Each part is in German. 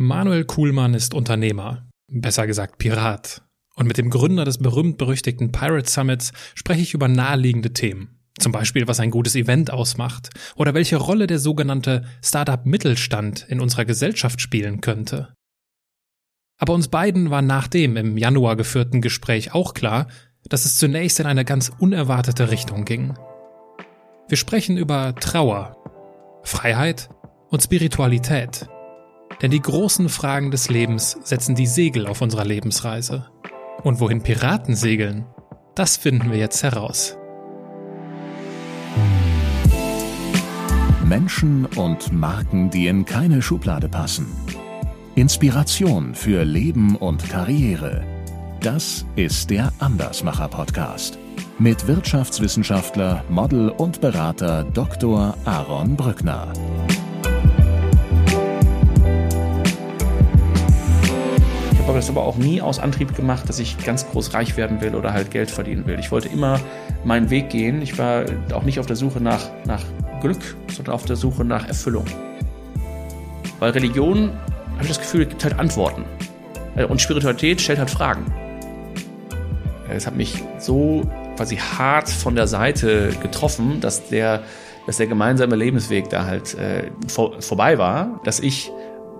Manuel Kuhlmann ist Unternehmer, besser gesagt Pirat. Und mit dem Gründer des berühmt-berüchtigten Pirate Summits spreche ich über naheliegende Themen. Zum Beispiel, was ein gutes Event ausmacht oder welche Rolle der sogenannte Startup-Mittelstand in unserer Gesellschaft spielen könnte. Aber uns beiden war nach dem im Januar geführten Gespräch auch klar, dass es zunächst in eine ganz unerwartete Richtung ging. Wir sprechen über Trauer, Freiheit und Spiritualität. Denn die großen Fragen des Lebens setzen die Segel auf unserer Lebensreise. Und wohin Piraten segeln, das finden wir jetzt heraus. Menschen und Marken, die in keine Schublade passen. Inspiration für Leben und Karriere. Das ist der Andersmacher Podcast mit Wirtschaftswissenschaftler, Model und Berater Dr. Aaron Brückner. Habe das aber auch nie aus Antrieb gemacht, dass ich ganz groß reich werden will oder halt Geld verdienen will. Ich wollte immer meinen Weg gehen. Ich war auch nicht auf der Suche nach, nach Glück, sondern auf der Suche nach Erfüllung. Weil Religion, habe ich das Gefühl, gibt halt Antworten. Äh, und Spiritualität stellt halt Fragen. Es hat mich so quasi hart von der Seite getroffen, dass der, dass der gemeinsame Lebensweg da halt äh, vor, vorbei war, dass ich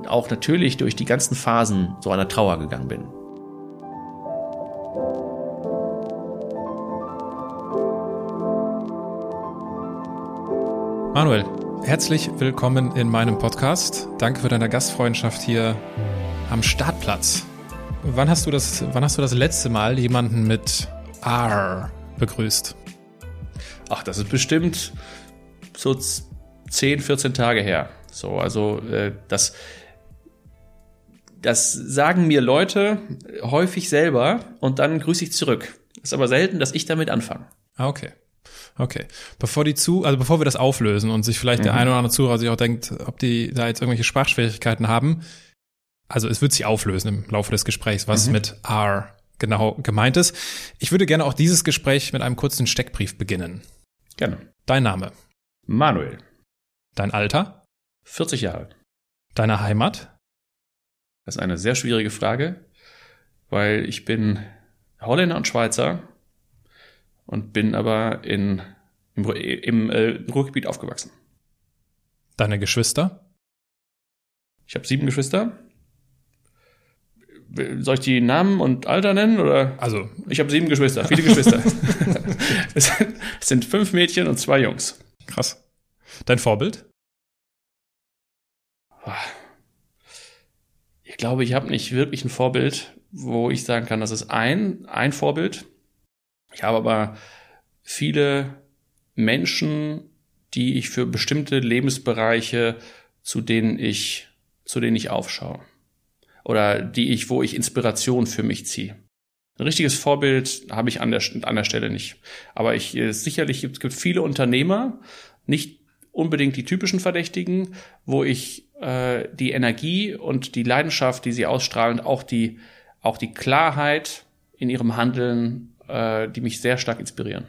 auch natürlich durch die ganzen Phasen so einer Trauer gegangen bin. Manuel, herzlich willkommen in meinem Podcast. Danke für deine Gastfreundschaft hier am Startplatz. Wann hast du das, wann hast du das letzte Mal jemanden mit R begrüßt? Ach, das ist bestimmt so 10, 14 Tage her. So, also äh, das das sagen mir Leute häufig selber und dann grüße ich zurück. Ist aber selten, dass ich damit anfange. Ah, okay. Okay. Bevor die zu, also bevor wir das auflösen und sich vielleicht mhm. der eine oder andere Zuhörer sich auch denkt, ob die da jetzt irgendwelche Sprachschwierigkeiten haben. Also es wird sich auflösen im Laufe des Gesprächs, was mhm. mit R genau gemeint ist. Ich würde gerne auch dieses Gespräch mit einem kurzen Steckbrief beginnen. Gerne. Dein Name? Manuel. Dein Alter? 40 Jahre. Deine Heimat? Das ist eine sehr schwierige Frage, weil ich bin Holländer und Schweizer und bin aber in, im, im äh, Ruhrgebiet aufgewachsen. Deine Geschwister? Ich habe sieben Geschwister. Soll ich die Namen und Alter nennen? Oder? Also. Ich habe sieben Geschwister, viele Geschwister. es, sind fünf Mädchen und zwei Jungs. Krass. Dein Vorbild? Glaube, ich habe nicht wirklich ein Vorbild, wo ich sagen kann, das ist ein, ein Vorbild. Ich habe aber viele Menschen, die ich für bestimmte Lebensbereiche, zu denen ich, zu denen ich aufschaue. Oder die ich, wo ich Inspiration für mich ziehe. Ein richtiges Vorbild habe ich an der, an der Stelle nicht. Aber ich, äh, sicherlich gibt, es viele Unternehmer, nicht unbedingt die typischen Verdächtigen, wo ich äh, die Energie und die Leidenschaft, die sie ausstrahlen, auch die, auch die Klarheit in ihrem Handeln, äh, die mich sehr stark inspirieren.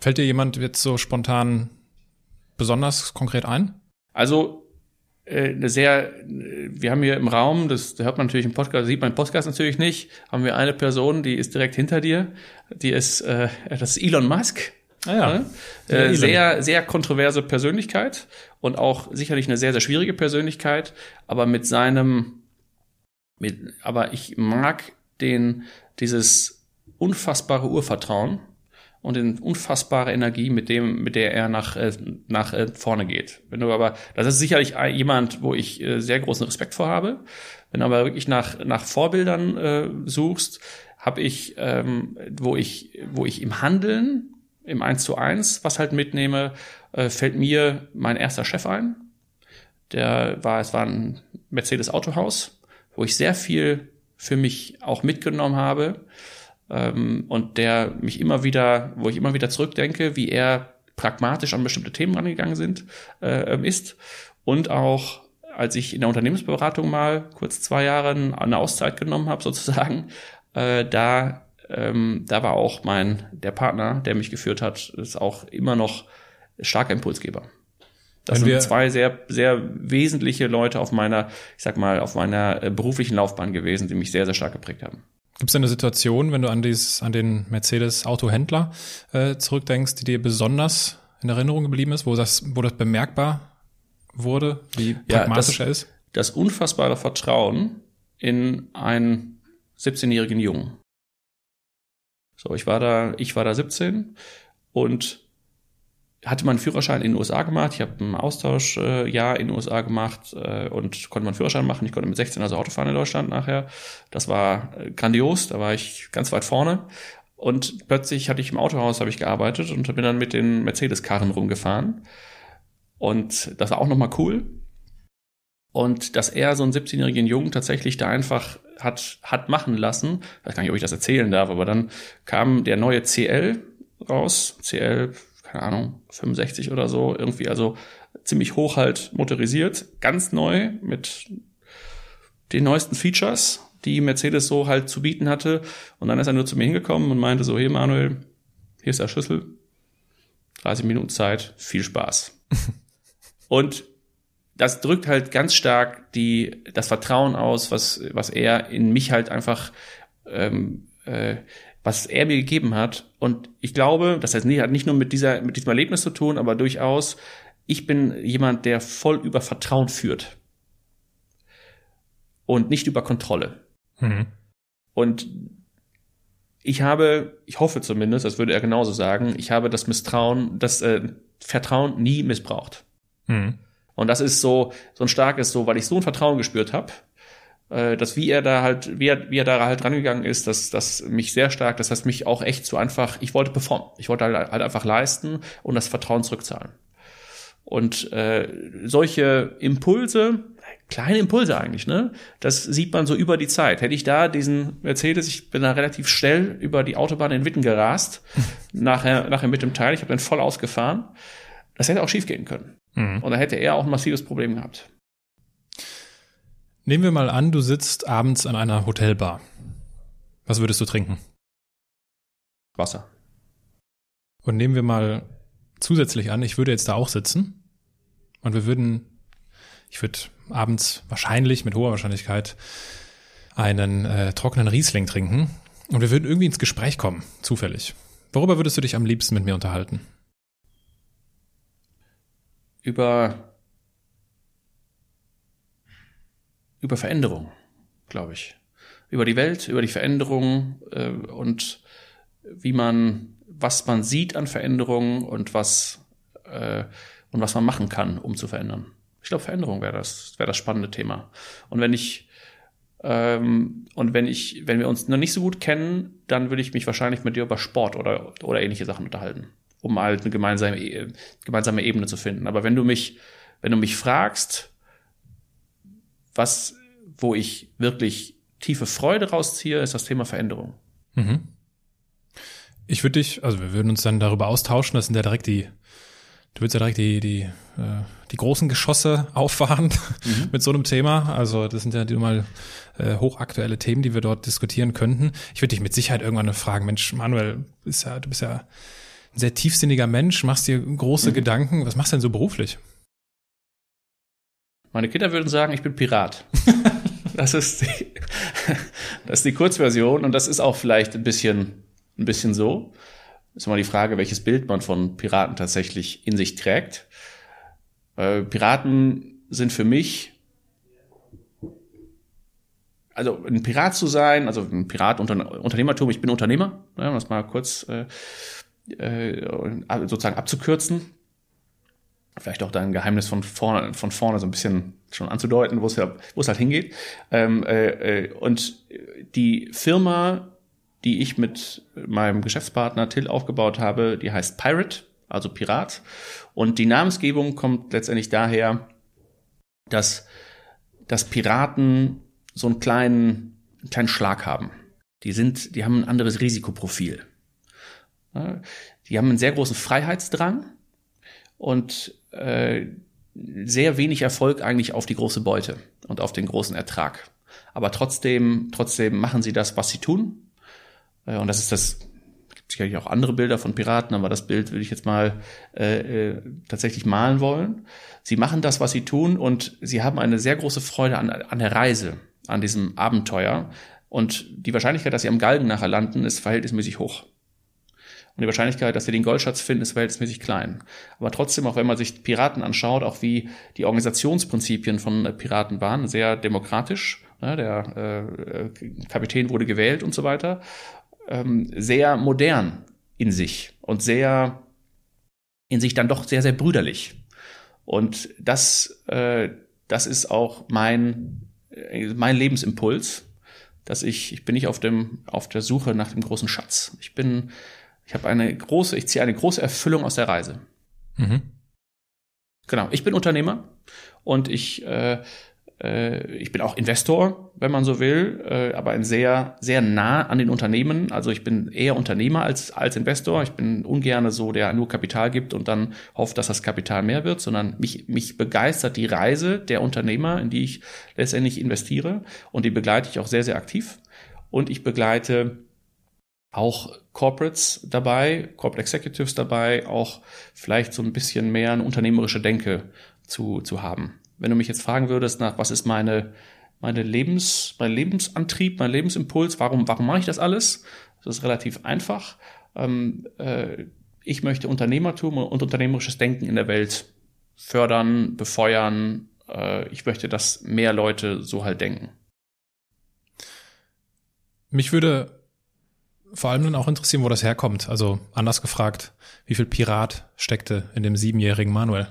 Fällt dir jemand jetzt so spontan besonders konkret ein? Also äh, eine sehr, wir haben hier im Raum, das hört man natürlich im Podcast, sieht man im Podcast natürlich nicht, haben wir eine Person, die ist direkt hinter dir, die ist, äh, das ist Elon Musk. Ah ja. Äh, sehr, sehr kontroverse Persönlichkeit und auch sicherlich eine sehr, sehr schwierige Persönlichkeit, aber mit seinem, mit, aber ich mag den, dieses unfassbare Urvertrauen und den unfassbare Energie, mit dem, mit der er nach, äh, nach äh, vorne geht. Wenn du aber, das ist sicherlich jemand, wo ich äh, sehr großen Respekt vor habe. Wenn du aber wirklich nach, nach Vorbildern äh, suchst, habe ich, ähm, wo ich, wo ich im Handeln im 1 zu 1, was halt mitnehme, äh, fällt mir mein erster Chef ein. Der war, es war ein Mercedes Autohaus, wo ich sehr viel für mich auch mitgenommen habe ähm, und der mich immer wieder, wo ich immer wieder zurückdenke, wie er pragmatisch an bestimmte Themen rangegangen sind, äh, ist und auch als ich in der Unternehmensberatung mal kurz zwei Jahre eine Auszeit genommen habe sozusagen, äh, da ähm, da war auch mein, der Partner, der mich geführt hat, ist auch immer noch starker Impulsgeber. Das sind zwei sehr, sehr wesentliche Leute auf meiner, ich sag mal, auf meiner äh, beruflichen Laufbahn gewesen, die mich sehr, sehr stark geprägt haben. Gibt es eine Situation, wenn du an, dieses, an den Mercedes-Autohändler äh, zurückdenkst, die dir besonders in Erinnerung geblieben ist, wo das, wo das bemerkbar wurde, wie pragmatisch ja, das, er ist? Das unfassbare Vertrauen in einen 17-jährigen Jungen. So, ich war da, ich war da 17 und hatte meinen Führerschein in den USA gemacht. Ich habe ein Austauschjahr in den USA gemacht äh, und konnte meinen Führerschein machen. Ich konnte mit 16 also Auto fahren in Deutschland nachher. Das war äh, grandios, da war ich ganz weit vorne. Und plötzlich hatte ich im Autohaus habe ich gearbeitet und bin dann mit den Mercedes-Karren rumgefahren. Und das war auch nochmal cool. Und dass er so einen 17-jährigen Jungen tatsächlich da einfach hat, hat machen lassen, ich weiß gar nicht, ob ich das erzählen darf, aber dann kam der neue CL raus, CL keine Ahnung, 65 oder so, irgendwie also ziemlich hoch halt motorisiert, ganz neu mit den neuesten Features, die Mercedes so halt zu bieten hatte. Und dann ist er nur zu mir hingekommen und meinte so, hey Manuel, hier ist der Schlüssel, 30 Minuten Zeit, viel Spaß. und das drückt halt ganz stark die, das Vertrauen aus, was, was er in mich halt einfach ähm, äh, was er mir gegeben hat. Und ich glaube, das heißt, nicht, hat nicht nur mit dieser, mit diesem Erlebnis zu tun, aber durchaus, ich bin jemand, der voll über Vertrauen führt. Und nicht über Kontrolle. Mhm. Und ich habe, ich hoffe zumindest, das würde er genauso sagen, ich habe das Misstrauen, das äh, Vertrauen nie missbraucht. Mhm. Und das ist so, so ein starkes, so, weil ich so ein Vertrauen gespürt habe, äh, dass wie er da halt, wie er, wie er da halt rangegangen ist, dass das mich sehr stark, das heißt mich auch echt so einfach, ich wollte performen, ich wollte halt, halt einfach leisten und das Vertrauen zurückzahlen. Und äh, solche Impulse, kleine Impulse eigentlich, ne? Das sieht man so über die Zeit. Hätte ich da diesen Mercedes, ich bin da relativ schnell über die Autobahn in Witten gerast, nachher, nachher mit dem Teil, ich habe den voll ausgefahren. Das hätte auch schief gehen können. Mhm. Und da hätte er auch ein massives Problem gehabt. Nehmen wir mal an, du sitzt abends an einer Hotelbar. Was würdest du trinken? Wasser. Und nehmen wir mal zusätzlich an, ich würde jetzt da auch sitzen und wir würden, ich würde abends wahrscheinlich, mit hoher Wahrscheinlichkeit, einen äh, trockenen Riesling trinken und wir würden irgendwie ins Gespräch kommen, zufällig. Worüber würdest du dich am liebsten mit mir unterhalten? Über über Veränderung, glaube ich. Über die Welt, über die Veränderung äh, und wie man, was man sieht an Veränderungen und was äh, und was man machen kann, um zu verändern. Ich glaube, Veränderung wäre das, wäre das spannende Thema. Und wenn ich ähm, und wenn ich, wenn wir uns noch nicht so gut kennen, dann würde ich mich wahrscheinlich mit dir über Sport oder oder ähnliche Sachen unterhalten, um halt eine gemeinsame gemeinsame Ebene zu finden. Aber wenn du mich, wenn du mich fragst, was, wo ich wirklich tiefe Freude rausziehe, ist das Thema Veränderung. Mhm. Ich würde dich, also wir würden uns dann darüber austauschen, das sind ja direkt die, du würdest ja direkt die, die, äh, die großen Geschosse auffahren mhm. mit so einem Thema. Also das sind ja die mal äh, hochaktuelle Themen, die wir dort diskutieren könnten. Ich würde dich mit Sicherheit irgendwann fragen, Mensch, Manuel, bist ja, du bist ja sehr tiefsinniger Mensch, machst dir große mhm. Gedanken. Was machst du denn so beruflich? Meine Kinder würden sagen, ich bin Pirat. das, ist die, das ist die Kurzversion und das ist auch vielleicht ein bisschen, ein bisschen so. ist immer die Frage, welches Bild man von Piraten tatsächlich in sich trägt. Äh, Piraten sind für mich, also ein Pirat zu sein, also ein Pirat unter, Unternehmertum, ich bin Unternehmer, um das mal kurz äh, äh, sozusagen abzukürzen vielleicht auch dein Geheimnis von vorne, von vorne so ein bisschen schon anzudeuten, wo es es halt hingeht. Ähm, äh, äh, und die Firma, die ich mit meinem Geschäftspartner Till aufgebaut habe, die heißt Pirate, also Pirat. Und die Namensgebung kommt letztendlich daher, dass, dass Piraten so einen kleinen, einen kleinen Schlag haben. Die sind, die haben ein anderes Risikoprofil. Die haben einen sehr großen Freiheitsdrang und äh, sehr wenig Erfolg eigentlich auf die große Beute und auf den großen Ertrag. Aber trotzdem, trotzdem machen sie das, was sie tun. Äh, und das ist das sicherlich auch andere Bilder von Piraten, aber das Bild würde ich jetzt mal äh, äh, tatsächlich malen wollen. Sie machen das, was sie tun und sie haben eine sehr große Freude an, an der Reise, an diesem Abenteuer. Und die Wahrscheinlichkeit, dass sie am Galgen nachher landen, ist verhältnismäßig hoch. Und die Wahrscheinlichkeit, dass sie den Goldschatz finden, ist verhältnismäßig klein. Aber trotzdem, auch wenn man sich Piraten anschaut, auch wie die Organisationsprinzipien von äh, Piraten waren, sehr demokratisch. Ne, der äh, Kapitän wurde gewählt und so weiter. Ähm, sehr modern in sich und sehr in sich dann doch sehr, sehr brüderlich. Und das, äh, das ist auch mein, äh, mein Lebensimpuls, dass ich, ich bin nicht auf dem, auf der Suche nach dem großen Schatz. Ich bin ich habe eine große, ich ziehe eine große Erfüllung aus der Reise. Mhm. Genau, ich bin Unternehmer und ich, äh, äh, ich bin auch Investor, wenn man so will, äh, aber ein sehr, sehr nah an den Unternehmen. Also ich bin eher Unternehmer als, als Investor. Ich bin ungerne so, der nur Kapital gibt und dann hofft, dass das Kapital mehr wird, sondern mich, mich begeistert die Reise der Unternehmer, in die ich letztendlich investiere und die begleite ich auch sehr, sehr aktiv. Und ich begleite auch Corporates dabei, Corporate Executives dabei, auch vielleicht so ein bisschen mehr eine unternehmerische Denke zu, zu haben. Wenn du mich jetzt fragen würdest nach, was ist meine, meine Lebens, mein Lebensantrieb, mein Lebensimpuls, warum, warum mache ich das alles? Das ist relativ einfach. Ähm, äh, ich möchte Unternehmertum und unternehmerisches Denken in der Welt fördern, befeuern. Äh, ich möchte, dass mehr Leute so halt denken. Mich würde vor allem dann auch interessieren, wo das herkommt. Also anders gefragt, wie viel Pirat steckte in dem siebenjährigen Manuel?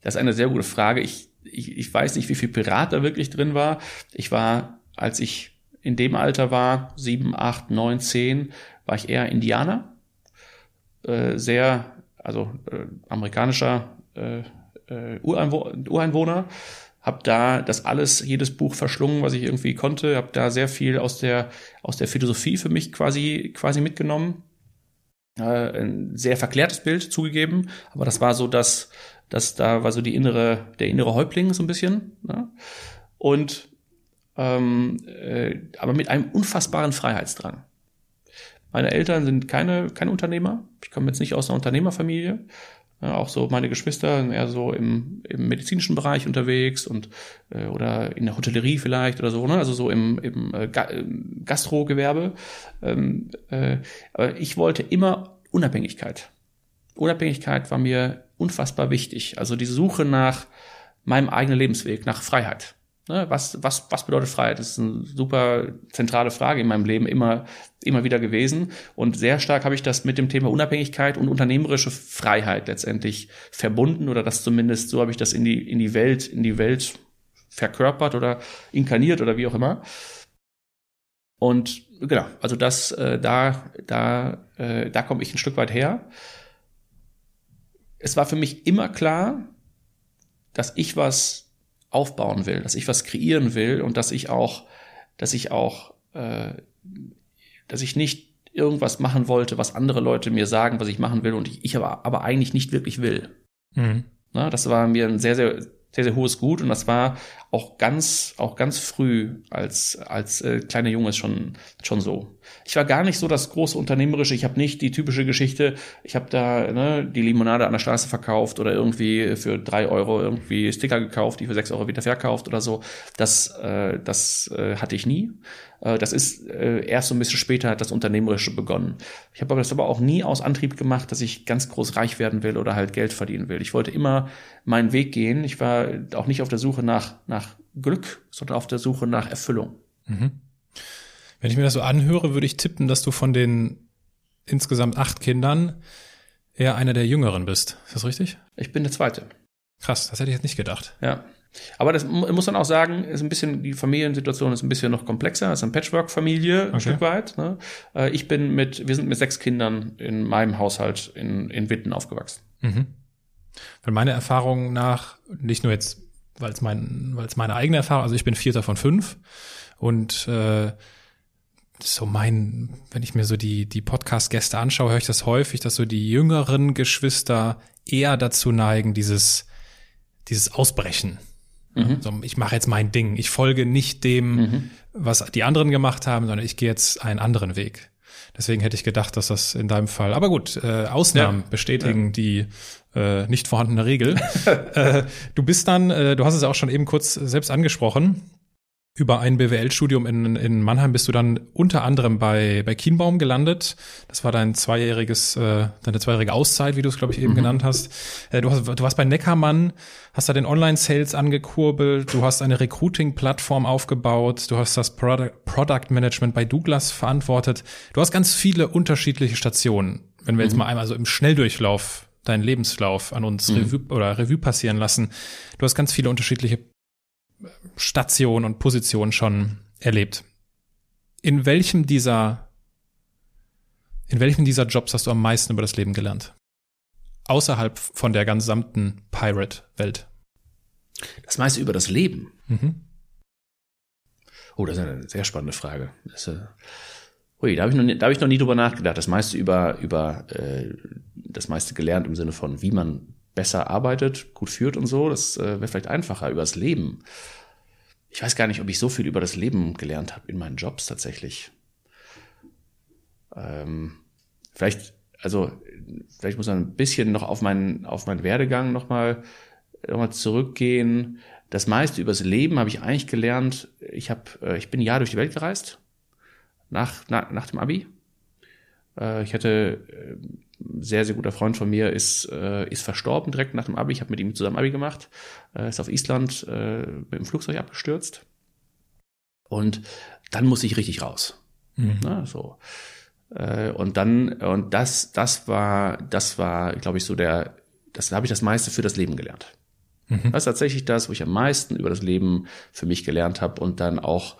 Das ist eine sehr gute Frage. Ich, ich, ich weiß nicht, wie viel Pirat da wirklich drin war. Ich war, als ich in dem Alter war, sieben, acht, neun, zehn, war ich eher Indianer. Äh, sehr, also äh, amerikanischer äh, äh Ureinwohner habe da das alles, jedes Buch verschlungen, was ich irgendwie konnte, habe da sehr viel aus der aus der Philosophie für mich quasi quasi mitgenommen. Äh, ein sehr verklärtes Bild zugegeben, aber das war so, dass dass da war so die innere der innere Häuptling so ein bisschen ne? und ähm, äh, aber mit einem unfassbaren Freiheitsdrang. Meine Eltern sind keine keine Unternehmer. Ich komme jetzt nicht aus einer Unternehmerfamilie. Ja, auch so meine Geschwister sind eher so im, im medizinischen Bereich unterwegs und äh, oder in der Hotellerie vielleicht oder so, ne? Also so im, im äh, Gastrogewerbe. Ähm, äh, aber ich wollte immer Unabhängigkeit. Unabhängigkeit war mir unfassbar wichtig. Also die Suche nach meinem eigenen Lebensweg, nach Freiheit. Ne, was, was, was bedeutet Freiheit? Das ist eine super zentrale Frage in meinem Leben immer, immer wieder gewesen. Und sehr stark habe ich das mit dem Thema Unabhängigkeit und unternehmerische Freiheit letztendlich verbunden oder das zumindest, so habe ich das in die, in die Welt, in die Welt verkörpert oder inkarniert oder wie auch immer. Und genau, also das, äh, da, da, äh, da komme ich ein Stück weit her. Es war für mich immer klar, dass ich was aufbauen will, dass ich was kreieren will und dass ich auch, dass ich auch, äh, dass ich nicht irgendwas machen wollte, was andere Leute mir sagen, was ich machen will und ich, ich aber, aber eigentlich nicht wirklich will. Mhm. Na, das war mir ein sehr, sehr sehr, sehr hohes Gut und das war auch ganz, auch ganz früh als, als äh, kleiner Junge schon, schon so. Ich war gar nicht so das große Unternehmerische, ich habe nicht die typische Geschichte, ich habe da ne, die Limonade an der Straße verkauft oder irgendwie für drei Euro irgendwie Sticker gekauft, die für sechs Euro wieder verkauft oder so. Das, äh, das äh, hatte ich nie. Äh, das ist äh, erst so ein bisschen später hat das Unternehmerische begonnen. Ich habe aber das aber auch nie aus Antrieb gemacht, dass ich ganz groß reich werden will oder halt Geld verdienen will. Ich wollte immer meinen Weg gehen. Ich war auch nicht auf der Suche nach, nach Glück, sondern auf der Suche nach Erfüllung. Mhm. Wenn ich mir das so anhöre, würde ich tippen, dass du von den insgesamt acht Kindern eher einer der Jüngeren bist. Ist das richtig? Ich bin der Zweite. Krass, das hätte ich jetzt nicht gedacht. Ja. Aber das muss man auch sagen, ist ein bisschen, die Familiensituation ist ein bisschen noch komplexer. Es ist eine Patchwork-Familie, ein okay. Stück weit. Ne? Äh, ich bin mit, wir sind mit sechs Kindern in meinem Haushalt in, in Witten aufgewachsen. Mhm. Weil meine Erfahrung nach, nicht nur jetzt, weil es mein, weil es meine eigene Erfahrung, also ich bin Vierter von fünf und äh, so mein, wenn ich mir so die, die Podcast-Gäste anschaue, höre ich das häufig, dass so die jüngeren Geschwister eher dazu neigen, dieses, dieses Ausbrechen Mhm. So, ich mache jetzt mein Ding. Ich folge nicht dem, mhm. was die anderen gemacht haben, sondern ich gehe jetzt einen anderen Weg. Deswegen hätte ich gedacht, dass das in deinem Fall. Aber gut, äh, Ausnahmen ja. bestätigen ja. die äh, nicht vorhandene Regel. äh, du bist dann, äh, du hast es auch schon eben kurz selbst angesprochen. Über ein BWL-Studium in, in Mannheim bist du dann unter anderem bei, bei Kienbaum gelandet. Das war dein zweijähriges, äh, deine zweijährige Auszeit, wie du es, glaube ich, eben mhm. genannt hast. Äh, du hast. Du warst bei Neckermann, hast da den Online-Sales angekurbelt, du hast eine Recruiting-Plattform aufgebaut, du hast das Product, Product Management bei Douglas verantwortet. Du hast ganz viele unterschiedliche Stationen. Wenn wir mhm. jetzt mal einmal so im Schnelldurchlauf deinen Lebenslauf an uns mhm. Revue oder Revue passieren lassen. Du hast ganz viele unterschiedliche Stationen und Positionen schon erlebt. In welchem dieser, in welchem dieser Jobs hast du am meisten über das Leben gelernt? Außerhalb von der gesamten Pirate-Welt. Das meiste über das Leben. Mhm. Oh, das ist eine sehr spannende Frage. Das, äh, ui, da habe ich, noch nie, da hab ich noch nie drüber nachgedacht. Das meiste über, über äh, das meiste gelernt im Sinne von, wie man besser arbeitet, gut führt und so. Das äh, wäre vielleicht einfacher über das Leben. Ich weiß gar nicht, ob ich so viel über das Leben gelernt habe in meinen Jobs tatsächlich. Ähm, vielleicht, also vielleicht muss man ein bisschen noch auf meinen auf meinen Werdegang nochmal noch mal zurückgehen. Das meiste über das Leben habe ich eigentlich gelernt. Ich habe, äh, ich bin Jahr durch die Welt gereist nach nach, nach dem Abi. Äh, ich hatte äh, sehr, sehr guter Freund von mir ist, äh, ist verstorben direkt nach dem Abi. Ich habe mit ihm zusammen Abi gemacht. Äh, ist auf Island äh, mit dem Flugzeug abgestürzt. Und dann muss ich richtig raus. Mhm. Na, so. Äh, und dann, und das, das war, das war, glaube ich, so der, das habe ich das meiste für das Leben gelernt. Mhm. Das ist tatsächlich das, wo ich am meisten über das Leben für mich gelernt habe und dann auch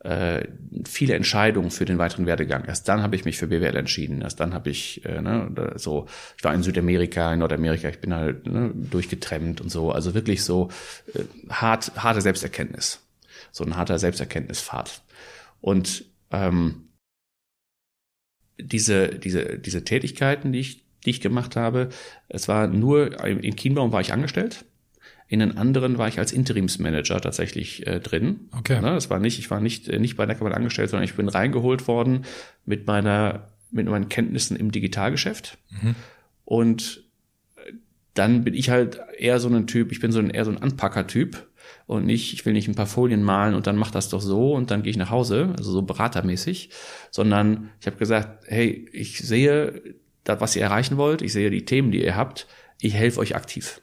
äh, viele Entscheidungen für den weiteren Werdegang. Erst dann habe ich mich für BWL entschieden. Erst dann habe ich äh, ne, so, ich war in Südamerika, in Nordamerika, ich bin halt ne, durchgetrennt und so. Also wirklich so äh, hart, harte Selbsterkenntnis. So ein harter Selbsterkenntnispfad. Und ähm, diese, diese, diese Tätigkeiten, die ich, die ich gemacht habe, es war nur, in Kienbaum war ich angestellt in den anderen war ich als Interimsmanager tatsächlich äh, drin. Okay. Ne, das war nicht, ich war nicht, äh, nicht bei Neckermann angestellt, sondern ich bin reingeholt worden mit meiner, mit meinen Kenntnissen im Digitalgeschäft. Mhm. Und äh, dann bin ich halt eher so ein Typ, ich bin so ein, eher so ein Anpacker-Typ und nicht, ich will nicht ein paar Folien malen und dann mach das doch so und dann gehe ich nach Hause, also so beratermäßig, sondern ich habe gesagt, hey, ich sehe, das, was ihr erreichen wollt, ich sehe die Themen, die ihr habt, ich helfe euch aktiv.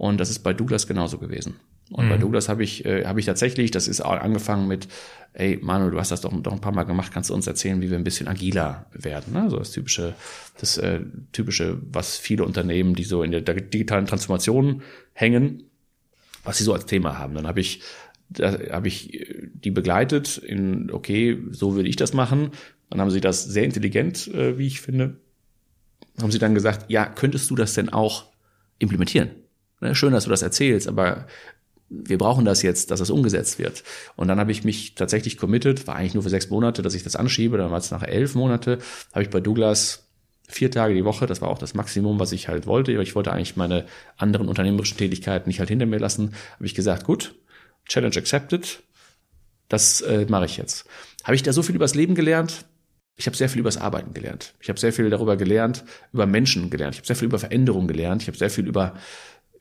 Und das ist bei Douglas genauso gewesen. Und mhm. bei Douglas habe ich, äh, habe ich tatsächlich, das ist auch angefangen mit, ey Manuel, du hast das doch, doch ein paar Mal gemacht, kannst du uns erzählen, wie wir ein bisschen agiler werden? Ne? So das typische, das äh, typische, was viele Unternehmen, die so in der digitalen Transformation hängen, was sie so als Thema haben. Dann habe ich, da habe ich äh, die begleitet in, okay, so würde ich das machen. Dann haben sie das sehr intelligent, äh, wie ich finde, haben sie dann gesagt, ja, könntest du das denn auch implementieren? Ne, schön, dass du das erzählst, aber wir brauchen das jetzt, dass das umgesetzt wird. Und dann habe ich mich tatsächlich committed, war eigentlich nur für sechs Monate, dass ich das anschiebe, dann war es nach elf Monate, habe ich bei Douglas vier Tage die Woche, das war auch das Maximum, was ich halt wollte, aber ich wollte eigentlich meine anderen unternehmerischen Tätigkeiten nicht halt hinter mir lassen, habe ich gesagt, gut, Challenge accepted, das äh, mache ich jetzt. Habe ich da so viel übers Leben gelernt? Ich habe sehr viel übers Arbeiten gelernt. Ich habe sehr viel darüber gelernt, über Menschen gelernt. Ich habe sehr viel über Veränderung gelernt. Ich habe sehr viel über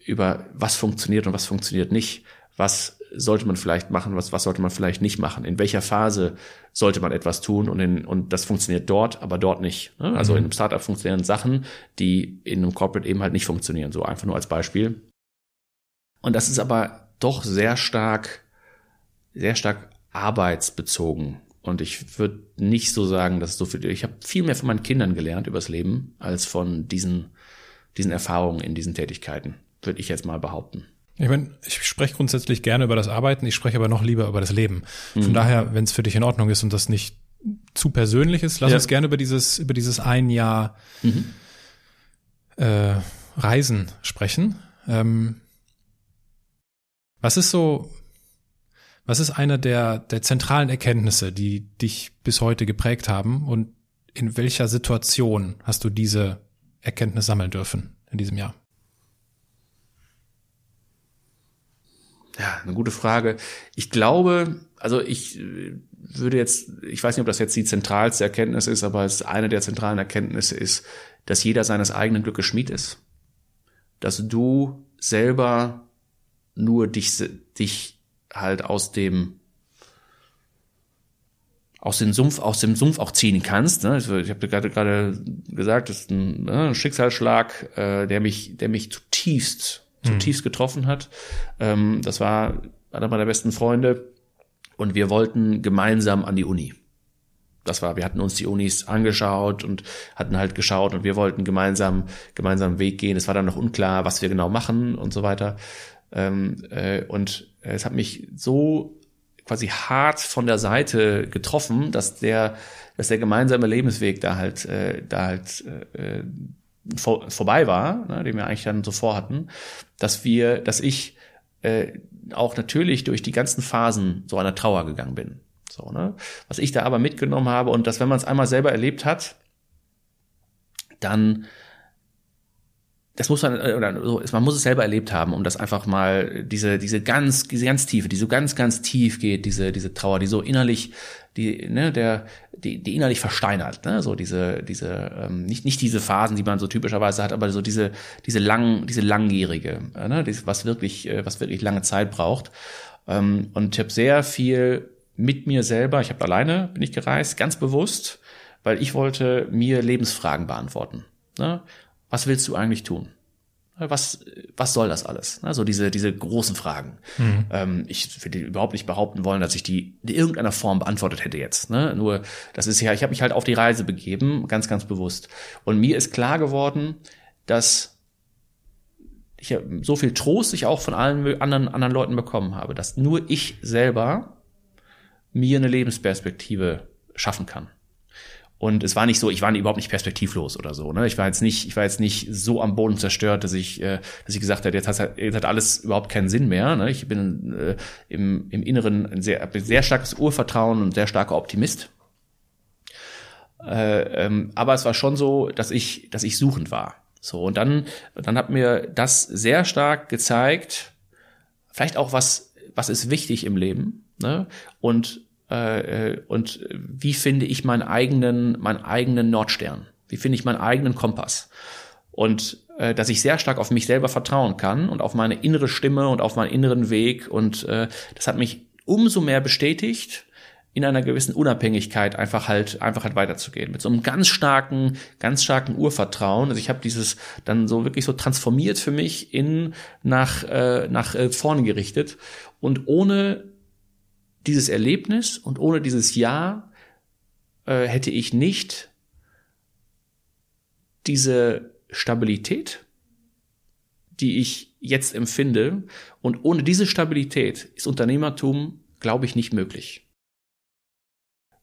über was funktioniert und was funktioniert nicht. Was sollte man vielleicht machen, was, was sollte man vielleicht nicht machen? In welcher Phase sollte man etwas tun und, in, und das funktioniert dort, aber dort nicht. Ne? Also mhm. in einem Startup funktionieren Sachen, die in einem Corporate eben halt nicht funktionieren. So einfach nur als Beispiel. Und das ist aber doch sehr stark, sehr stark arbeitsbezogen. Und ich würde nicht so sagen, dass es so viel. Ich habe viel mehr von meinen Kindern gelernt übers Leben als von diesen, diesen Erfahrungen in diesen Tätigkeiten würde ich jetzt mal behaupten. Ich meine, ich spreche grundsätzlich gerne über das Arbeiten, ich spreche aber noch lieber über das Leben. Von mhm. daher, wenn es für dich in Ordnung ist und das nicht zu persönlich ist, lass ja. uns gerne über dieses, über dieses ein Jahr mhm. äh, Reisen sprechen. Ähm, was ist so, was ist eine der, der zentralen Erkenntnisse, die dich bis heute geprägt haben und in welcher Situation hast du diese Erkenntnis sammeln dürfen in diesem Jahr? Ja, eine gute Frage. Ich glaube, also ich, würde jetzt, ich weiß nicht, ob das jetzt die zentralste Erkenntnis ist, aber es eine der zentralen Erkenntnisse ist, dass jeder seines eigenen Glückes Schmied ist. Dass du selber nur dich, dich halt aus dem aus dem Sumpf, aus dem Sumpf auch ziehen kannst. Ne? Also ich habe gerade gerade gesagt, das ist ein, ne, ein Schicksalsschlag, äh, der mich, der mich zutiefst, zutiefst mhm. getroffen hat. Ähm, das war einer meiner besten Freunde und wir wollten gemeinsam an die Uni. Das war, wir hatten uns die Unis angeschaut und hatten halt geschaut und wir wollten gemeinsam gemeinsam Weg gehen. Es war dann noch unklar, was wir genau machen und so weiter. Ähm, äh, und es hat mich so quasi hart von der Seite getroffen, dass der, dass der gemeinsame Lebensweg da halt, äh, da halt äh, vor, vorbei war, ne, den wir eigentlich dann so vorhatten, dass wir, dass ich äh, auch natürlich durch die ganzen Phasen so einer Trauer gegangen bin. So, ne? Was ich da aber mitgenommen habe und dass, wenn man es einmal selber erlebt hat, dann das muss man äh, oder so, man muss es selber erlebt haben, um das einfach mal diese diese ganz diese ganz tiefe, die so ganz ganz tief geht, diese diese Trauer, die so innerlich die ne der die die innerlich versteinert, ne so diese diese ähm, nicht nicht diese Phasen, die man so typischerweise hat, aber so diese diese lang diese langjährige, äh, ne dieses, was wirklich äh, was wirklich lange Zeit braucht. Ähm, und ich habe sehr viel mit mir selber, ich habe alleine bin ich gereist, ganz bewusst, weil ich wollte mir Lebensfragen beantworten. Ne? Was willst du eigentlich tun? Was, was soll das alles? Also diese, diese großen Fragen. Mhm. Ähm, ich würde überhaupt nicht behaupten wollen, dass ich die in irgendeiner Form beantwortet hätte jetzt. Ne? Nur, das ist ja, ich habe mich halt auf die Reise begeben, ganz, ganz bewusst. Und mir ist klar geworden, dass ich so viel Trost ich auch von allen anderen, anderen Leuten bekommen habe, dass nur ich selber mir eine Lebensperspektive schaffen kann. Und es war nicht so, ich war überhaupt nicht perspektivlos oder so. Ne? Ich war jetzt nicht, ich war jetzt nicht so am Boden zerstört, dass ich, äh, dass ich gesagt habe, jetzt hat, jetzt hat alles überhaupt keinen Sinn mehr. Ne? Ich bin äh, im, im Inneren ein sehr, sehr starkes Urvertrauen und sehr starker Optimist. Äh, ähm, aber es war schon so, dass ich, dass ich suchend war. So und dann, dann hat mir das sehr stark gezeigt, vielleicht auch was, was ist wichtig im Leben. Ne? Und äh, äh, und wie finde ich meinen eigenen, meinen eigenen Nordstern? Wie finde ich meinen eigenen Kompass? Und äh, dass ich sehr stark auf mich selber vertrauen kann und auf meine innere Stimme und auf meinen inneren Weg. Und äh, das hat mich umso mehr bestätigt, in einer gewissen Unabhängigkeit einfach halt einfach halt weiterzugehen mit so einem ganz starken ganz starken Urvertrauen also ich habe dieses dann so wirklich so transformiert für mich in nach äh, nach äh, vorne gerichtet und ohne dieses Erlebnis und ohne dieses Ja äh, hätte ich nicht diese Stabilität, die ich jetzt empfinde. Und ohne diese Stabilität ist Unternehmertum, glaube ich, nicht möglich.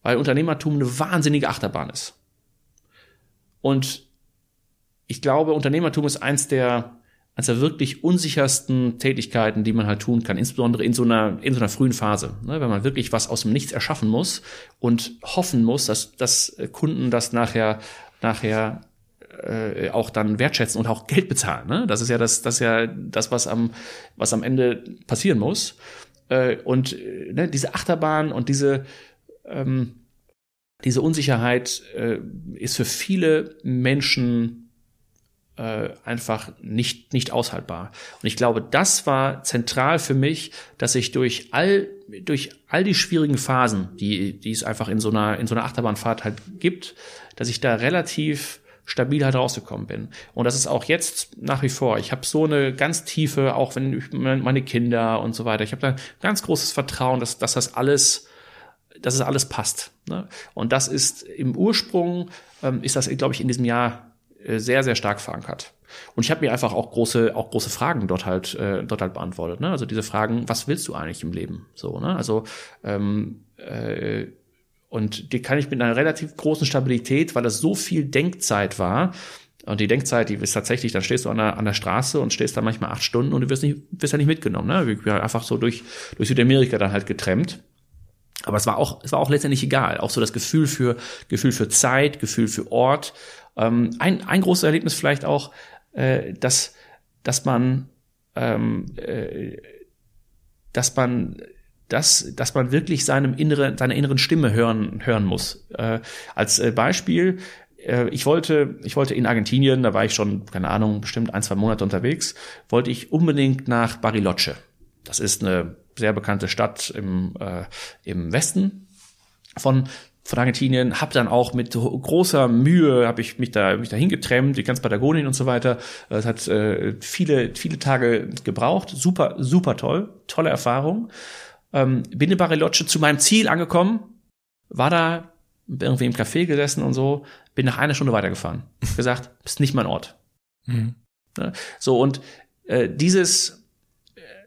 Weil Unternehmertum eine wahnsinnige Achterbahn ist. Und ich glaube, Unternehmertum ist eins der eines der wirklich unsichersten Tätigkeiten, die man halt tun kann, insbesondere in so einer, in so einer frühen Phase, ne, wenn man wirklich was aus dem Nichts erschaffen muss und hoffen muss, dass, dass Kunden das nachher, nachher äh, auch dann wertschätzen und auch Geld bezahlen. Ne? Das ist ja das, das ist ja das, was am, was am Ende passieren muss. Äh, und ne, diese Achterbahn und diese ähm, diese Unsicherheit äh, ist für viele Menschen äh, einfach nicht, nicht aushaltbar. Und ich glaube, das war zentral für mich, dass ich durch all, durch all die schwierigen Phasen, die, die es einfach in so einer, in so einer Achterbahnfahrt halt gibt, dass ich da relativ stabil halt rausgekommen bin. Und das ist auch jetzt nach wie vor. Ich habe so eine ganz tiefe, auch wenn ich meine Kinder und so weiter, ich habe da ganz großes Vertrauen, dass, dass das alles, dass es alles passt. Ne? Und das ist im Ursprung, ähm, ist das, glaube ich, in diesem Jahr sehr, sehr stark verankert. Und ich habe mir einfach auch große, auch große Fragen dort halt, äh, dort halt beantwortet. Ne? Also diese Fragen, was willst du eigentlich im Leben? So, ne? Also ähm, äh, und die kann ich mit einer relativ großen Stabilität, weil das so viel Denkzeit war. Und die Denkzeit, die ist tatsächlich, dann stehst du an der, an der Straße und stehst da manchmal acht Stunden und du wirst nicht, wirst ja nicht mitgenommen. Ne? Wir sind einfach so durch, durch Südamerika dann halt getrennt. Aber es war auch, es war auch letztendlich egal. Auch so das Gefühl für, Gefühl für Zeit, Gefühl für Ort ähm, ein, ein großes Erlebnis vielleicht auch, äh, dass, dass man, ähm, äh, dass man dass, dass man wirklich seinem inneren, seiner inneren Stimme hören, hören muss. Äh, als äh, Beispiel, äh, ich wollte, ich wollte in Argentinien, da war ich schon, keine Ahnung, bestimmt ein, zwei Monate unterwegs, wollte ich unbedingt nach Bariloche. Das ist eine sehr bekannte Stadt im, äh, im Westen von von Argentinien, habe dann auch mit großer Mühe habe ich mich da mich da hingetrennt, die ganz Patagonien und so weiter. Es hat äh, viele viele Tage gebraucht, super super toll, tolle Erfahrung. Ähm, bin in Bariloche zu meinem Ziel angekommen, war da irgendwie im Café gesessen und so, bin nach einer Stunde weitergefahren. gesagt, ist nicht mein Ort. Mhm. Ne? So und äh, dieses,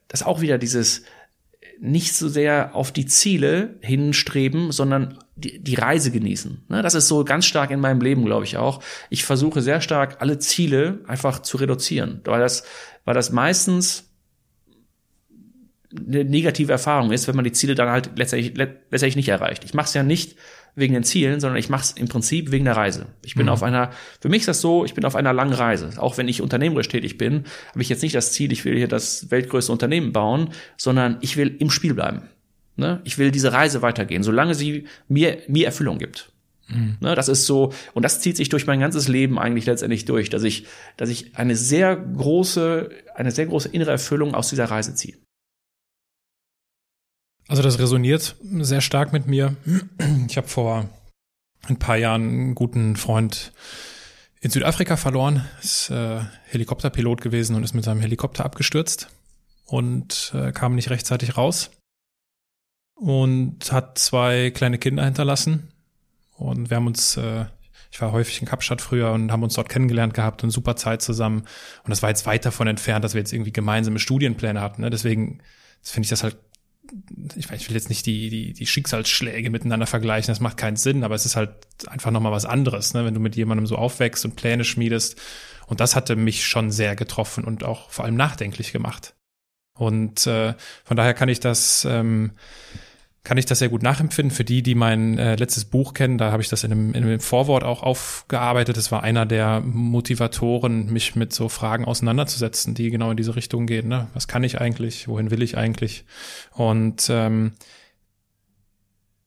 das auch wieder dieses nicht so sehr auf die Ziele hinstreben, sondern die, die Reise genießen. Ne? Das ist so ganz stark in meinem Leben, glaube ich auch. Ich versuche sehr stark alle Ziele einfach zu reduzieren, weil das, weil das meistens eine negative Erfahrung ist, wenn man die Ziele dann halt letztendlich, letztendlich nicht erreicht. Ich mache es ja nicht wegen den Zielen, sondern ich mache es im Prinzip wegen der Reise. Ich bin mhm. auf einer, für mich ist das so, ich bin auf einer langen Reise. Auch wenn ich unternehmerisch tätig bin, habe ich jetzt nicht das Ziel, ich will hier das weltgrößte Unternehmen bauen, sondern ich will im Spiel bleiben. Ne? Ich will diese Reise weitergehen, solange sie mir, mir Erfüllung gibt. Mhm. Ne, das ist so, und das zieht sich durch mein ganzes Leben eigentlich letztendlich durch, dass ich, dass ich eine sehr große, eine sehr große innere Erfüllung aus dieser Reise ziehe. Also das resoniert sehr stark mit mir. Ich habe vor ein paar Jahren einen guten Freund in Südafrika verloren, ist äh, Helikopterpilot gewesen und ist mit seinem Helikopter abgestürzt und äh, kam nicht rechtzeitig raus und hat zwei kleine Kinder hinterlassen. Und wir haben uns, äh, ich war häufig in Kapstadt früher und haben uns dort kennengelernt gehabt und super Zeit zusammen. Und das war jetzt weit davon entfernt, dass wir jetzt irgendwie gemeinsame Studienpläne hatten. Ne? Deswegen finde ich das halt ich, ich will jetzt nicht die, die, die Schicksalsschläge miteinander vergleichen, das macht keinen Sinn, aber es ist halt einfach nochmal was anderes, ne, wenn du mit jemandem so aufwächst und Pläne schmiedest. Und das hatte mich schon sehr getroffen und auch vor allem nachdenklich gemacht. Und äh, von daher kann ich das ähm, kann ich das sehr gut nachempfinden. Für die, die mein äh, letztes Buch kennen, da habe ich das in einem, in einem Vorwort auch aufgearbeitet. Das war einer der Motivatoren, mich mit so Fragen auseinanderzusetzen, die genau in diese Richtung gehen. Ne? Was kann ich eigentlich? Wohin will ich eigentlich? Und ähm,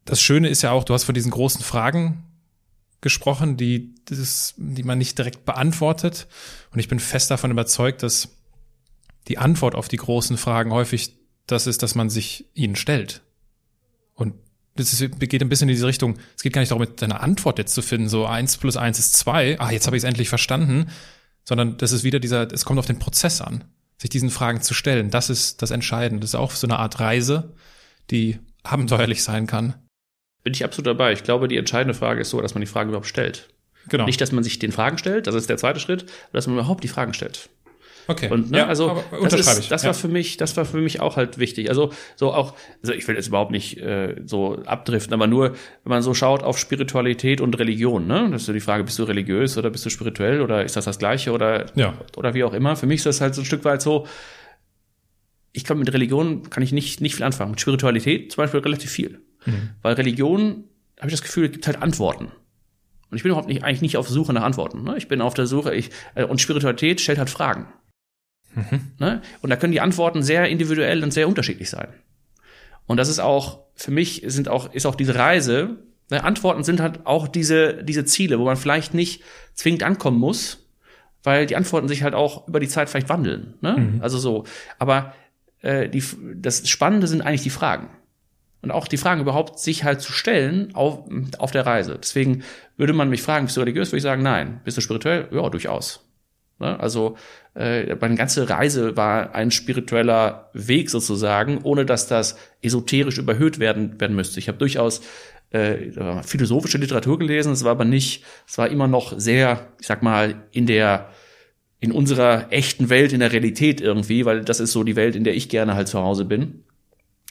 das Schöne ist ja auch, du hast von diesen großen Fragen gesprochen, die, das, die man nicht direkt beantwortet. Und ich bin fest davon überzeugt, dass die Antwort auf die großen Fragen häufig das ist, dass man sich ihnen stellt und das ist, geht ein bisschen in diese Richtung, es geht gar nicht darum, mit deiner Antwort jetzt zu finden, so eins plus eins ist zwei, ah, jetzt habe ich es endlich verstanden, sondern das ist wieder dieser, es kommt auf den Prozess an, sich diesen Fragen zu stellen. Das ist das Entscheidende. Das ist auch so eine Art Reise, die abenteuerlich sein kann. Bin ich absolut dabei. Ich glaube, die entscheidende Frage ist so, dass man die Fragen überhaupt stellt. Genau. Nicht, dass man sich den Fragen stellt, das ist der zweite Schritt, aber dass man überhaupt die Fragen stellt. Okay. Und ne, ja, also das, ist, das ja. war für mich, das war für mich auch halt wichtig. Also so auch, also ich will jetzt überhaupt nicht äh, so abdriften, aber nur, wenn man so schaut auf Spiritualität und Religion, ne, das ist so die Frage, bist du religiös oder bist du spirituell oder ist das das Gleiche oder ja. oder wie auch immer. Für mich ist das halt so ein Stück weit so. Ich glaube, mit Religion kann ich nicht nicht viel anfangen. Mit Spiritualität zum Beispiel relativ viel, mhm. weil Religion habe ich das Gefühl, gibt halt Antworten. Und ich bin überhaupt nicht, eigentlich nicht auf Suche nach Antworten. Ne? Ich bin auf der Suche, ich, äh, und Spiritualität stellt halt Fragen. Mhm. Ne? Und da können die Antworten sehr individuell und sehr unterschiedlich sein. Und das ist auch, für mich sind auch, ist auch diese Reise, ne? Antworten sind halt auch diese, diese Ziele, wo man vielleicht nicht zwingend ankommen muss, weil die Antworten sich halt auch über die Zeit vielleicht wandeln. Ne? Mhm. Also so. Aber äh, die, das Spannende sind eigentlich die Fragen. Und auch die Fragen überhaupt sich halt zu stellen auf, auf der Reise. Deswegen würde man mich fragen, bist du religiös? Würde ich sagen, nein. Bist du spirituell? Ja, durchaus. Ne? Also äh, meine ganze Reise war ein spiritueller Weg sozusagen, ohne dass das esoterisch überhöht werden, werden müsste. Ich habe durchaus äh, philosophische Literatur gelesen, es war aber nicht, es war immer noch sehr, ich sag mal, in der in unserer echten Welt, in der Realität irgendwie, weil das ist so die Welt, in der ich gerne halt zu Hause bin.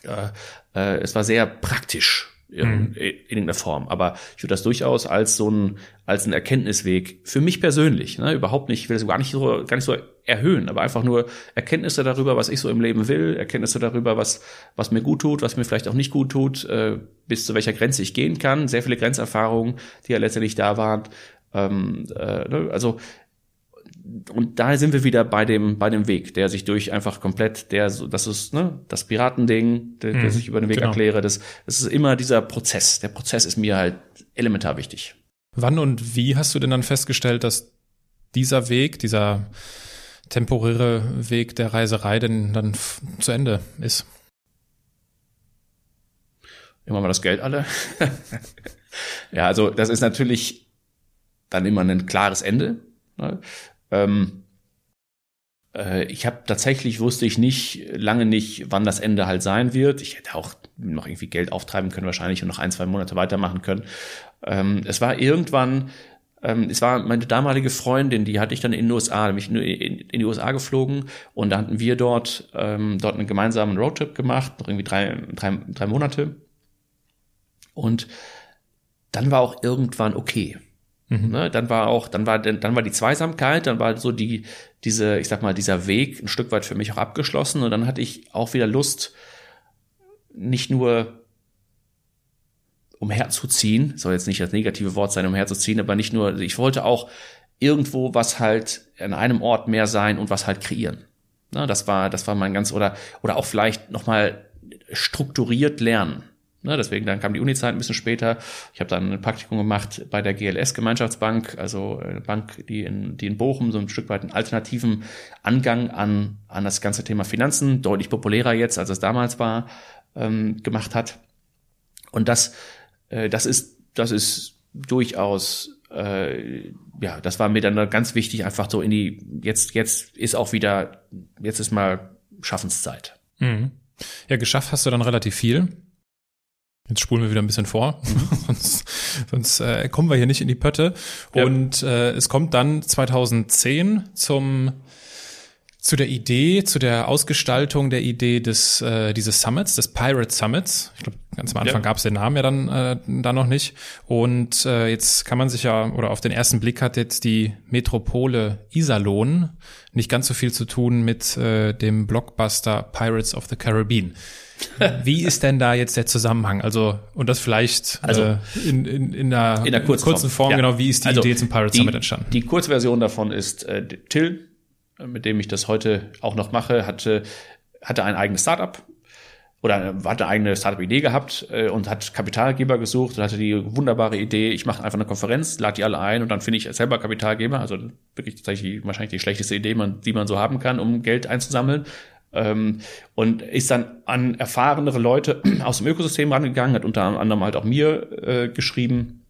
Äh, äh, es war sehr praktisch in, mhm. in irgendeiner Form. Aber ich würde das durchaus als so ein, als ein Erkenntnisweg für mich persönlich, ne, überhaupt nicht, ich will das gar nicht so, gar nicht so erhöhen, aber einfach nur Erkenntnisse darüber, was ich so im Leben will, Erkenntnisse darüber, was, was mir gut tut, was mir vielleicht auch nicht gut tut, äh, bis zu welcher Grenze ich gehen kann, sehr viele Grenzerfahrungen, die ja letztendlich da waren. Ähm, äh, ne, also und da sind wir wieder bei dem, bei dem Weg, der sich durch einfach komplett, der so, das ist, ne, das Piratending, der, der mhm, sich über den Weg genau. erkläre, das, das ist immer dieser Prozess. Der Prozess ist mir halt elementar wichtig. Wann und wie hast du denn dann festgestellt, dass dieser Weg, dieser temporäre Weg der Reiserei denn dann zu Ende ist? Immer mal das Geld alle. ja, also das ist natürlich dann immer ein klares Ende. Ne? Ähm, äh, ich habe tatsächlich wusste ich nicht lange nicht, wann das Ende halt sein wird. Ich hätte auch noch irgendwie Geld auftreiben können wahrscheinlich und noch ein zwei Monate weitermachen können. Ähm, es war irgendwann ähm, es war meine damalige Freundin, die hatte ich dann in den USA, nämlich in, in, die USA geflogen und da hatten wir dort, ähm, dort einen gemeinsamen Roadtrip gemacht, noch irgendwie drei, drei, drei Monate. Und dann war auch irgendwann okay. Mhm. Ne, dann war auch, dann war, dann war die Zweisamkeit, dann war so die, diese, ich sag mal, dieser Weg ein Stück weit für mich auch abgeschlossen und dann hatte ich auch wieder Lust, nicht nur umherzuziehen, soll jetzt nicht das negative Wort sein, umherzuziehen, aber nicht nur, ich wollte auch irgendwo was halt an einem Ort mehr sein und was halt kreieren. Na, das war, das war mein ganz, oder, oder auch vielleicht nochmal strukturiert lernen. Na, deswegen dann kam die Uni-Zeit ein bisschen später. Ich habe dann ein Praktikum gemacht bei der GLS Gemeinschaftsbank, also eine Bank, die in, die in Bochum so ein Stück weit einen alternativen Angang an, an das ganze Thema Finanzen, deutlich populärer jetzt, als es damals war, ähm, gemacht hat. Und das äh, das ist, das ist durchaus, äh, ja, das war mir dann ganz wichtig, einfach so in die, jetzt, jetzt ist auch wieder, jetzt ist mal Schaffenszeit. Mhm. Ja, geschafft hast du dann relativ viel. Jetzt spulen wir wieder ein bisschen vor, mhm. sonst, sonst äh, kommen wir hier nicht in die Pötte. Ja. Und äh, es kommt dann 2010 zum zu der Idee, zu der Ausgestaltung der Idee des äh, dieses Summits, des Pirate Summits. Ich glaube, ganz am Anfang ja. gab es den Namen ja dann äh, da noch nicht. Und äh, jetzt kann man sich ja oder auf den ersten Blick hat jetzt die Metropole Iserlohn nicht ganz so viel zu tun mit äh, dem Blockbuster Pirates of the Caribbean. Wie ist denn da jetzt der Zusammenhang? Also, und das vielleicht also, äh, in, in, in, der, in der kurzen Form, ja. genau, wie ist die also, Idee zum Pirate Summit entstanden? Die Kurzversion davon ist äh, Till, mit dem ich das heute auch noch mache, hatte, hatte ein eigenes Startup oder hatte eine eigene Startup-Idee gehabt äh, und hat Kapitalgeber gesucht und hatte die wunderbare Idee, ich mache einfach eine Konferenz, lade die alle ein und dann finde ich selber Kapitalgeber. Also wirklich tatsächlich wahrscheinlich die schlechteste Idee, die man so haben kann, um Geld einzusammeln. Ähm, und ist dann an erfahrenere Leute aus dem Ökosystem rangegangen, hat unter anderem halt auch mir äh, geschrieben,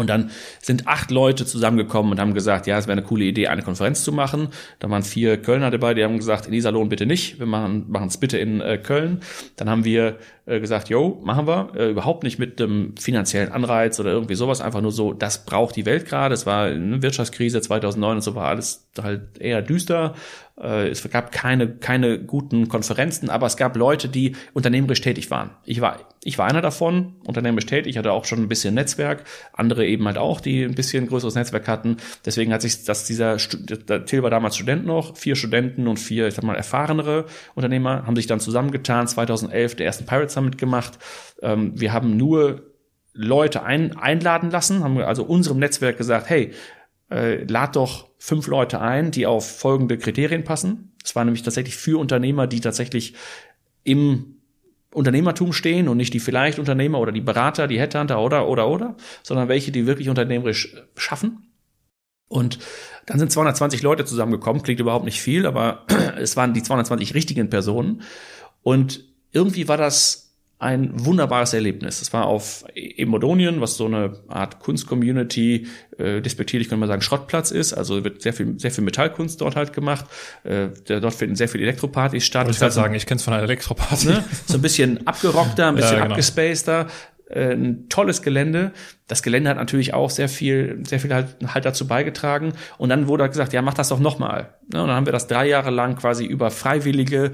und dann sind acht Leute zusammengekommen und haben gesagt, ja, es wäre eine coole Idee, eine Konferenz zu machen. Da waren vier Kölner dabei, die haben gesagt, in Iserlohn bitte nicht, wir machen es bitte in äh, Köln. Dann haben wir äh, gesagt, yo, machen wir, äh, überhaupt nicht mit dem finanziellen Anreiz oder irgendwie sowas, einfach nur so, das braucht die Welt gerade. Es war eine Wirtschaftskrise 2009 und so war alles halt eher düster es gab keine, keine guten Konferenzen, aber es gab Leute, die unternehmerisch tätig waren. Ich war, ich war einer davon, unternehmerisch tätig, hatte auch schon ein bisschen Netzwerk, andere eben halt auch, die ein bisschen größeres Netzwerk hatten. Deswegen hat sich das dieser, der Till war damals Student noch, vier Studenten und vier, ich sag mal, erfahrenere Unternehmer haben sich dann zusammengetan, 2011 der ersten Pirate Summit gemacht. Ähm, wir haben nur Leute ein, einladen lassen, haben also unserem Netzwerk gesagt, hey, äh, lad doch fünf Leute ein, die auf folgende Kriterien passen. Es war nämlich tatsächlich für Unternehmer, die tatsächlich im Unternehmertum stehen und nicht die vielleicht Unternehmer oder die Berater, die Headhunter oder, oder, oder, sondern welche, die wirklich unternehmerisch schaffen. Und dann sind 220 Leute zusammengekommen, klingt überhaupt nicht viel, aber es waren die 220 richtigen Personen. Und irgendwie war das ein wunderbares Erlebnis. Es war auf Emodonien, was so eine Art Kunstcommunity, äh, despektierlich könnte man sagen, Schrottplatz ist. Also wird sehr viel, sehr viel Metallkunst dort halt gemacht. Äh, dort finden sehr viele Elektropartys statt. Ich kann sagen, ich kenne es von einer Elektroparty. Ne? So ein bisschen abgerockter, ein bisschen ja, genau. abgespaceder. Äh, ein tolles Gelände. Das Gelände hat natürlich auch sehr viel, sehr viel halt, halt dazu beigetragen. Und dann wurde gesagt, ja, mach das doch nochmal. Ne? Und dann haben wir das drei Jahre lang quasi über freiwillige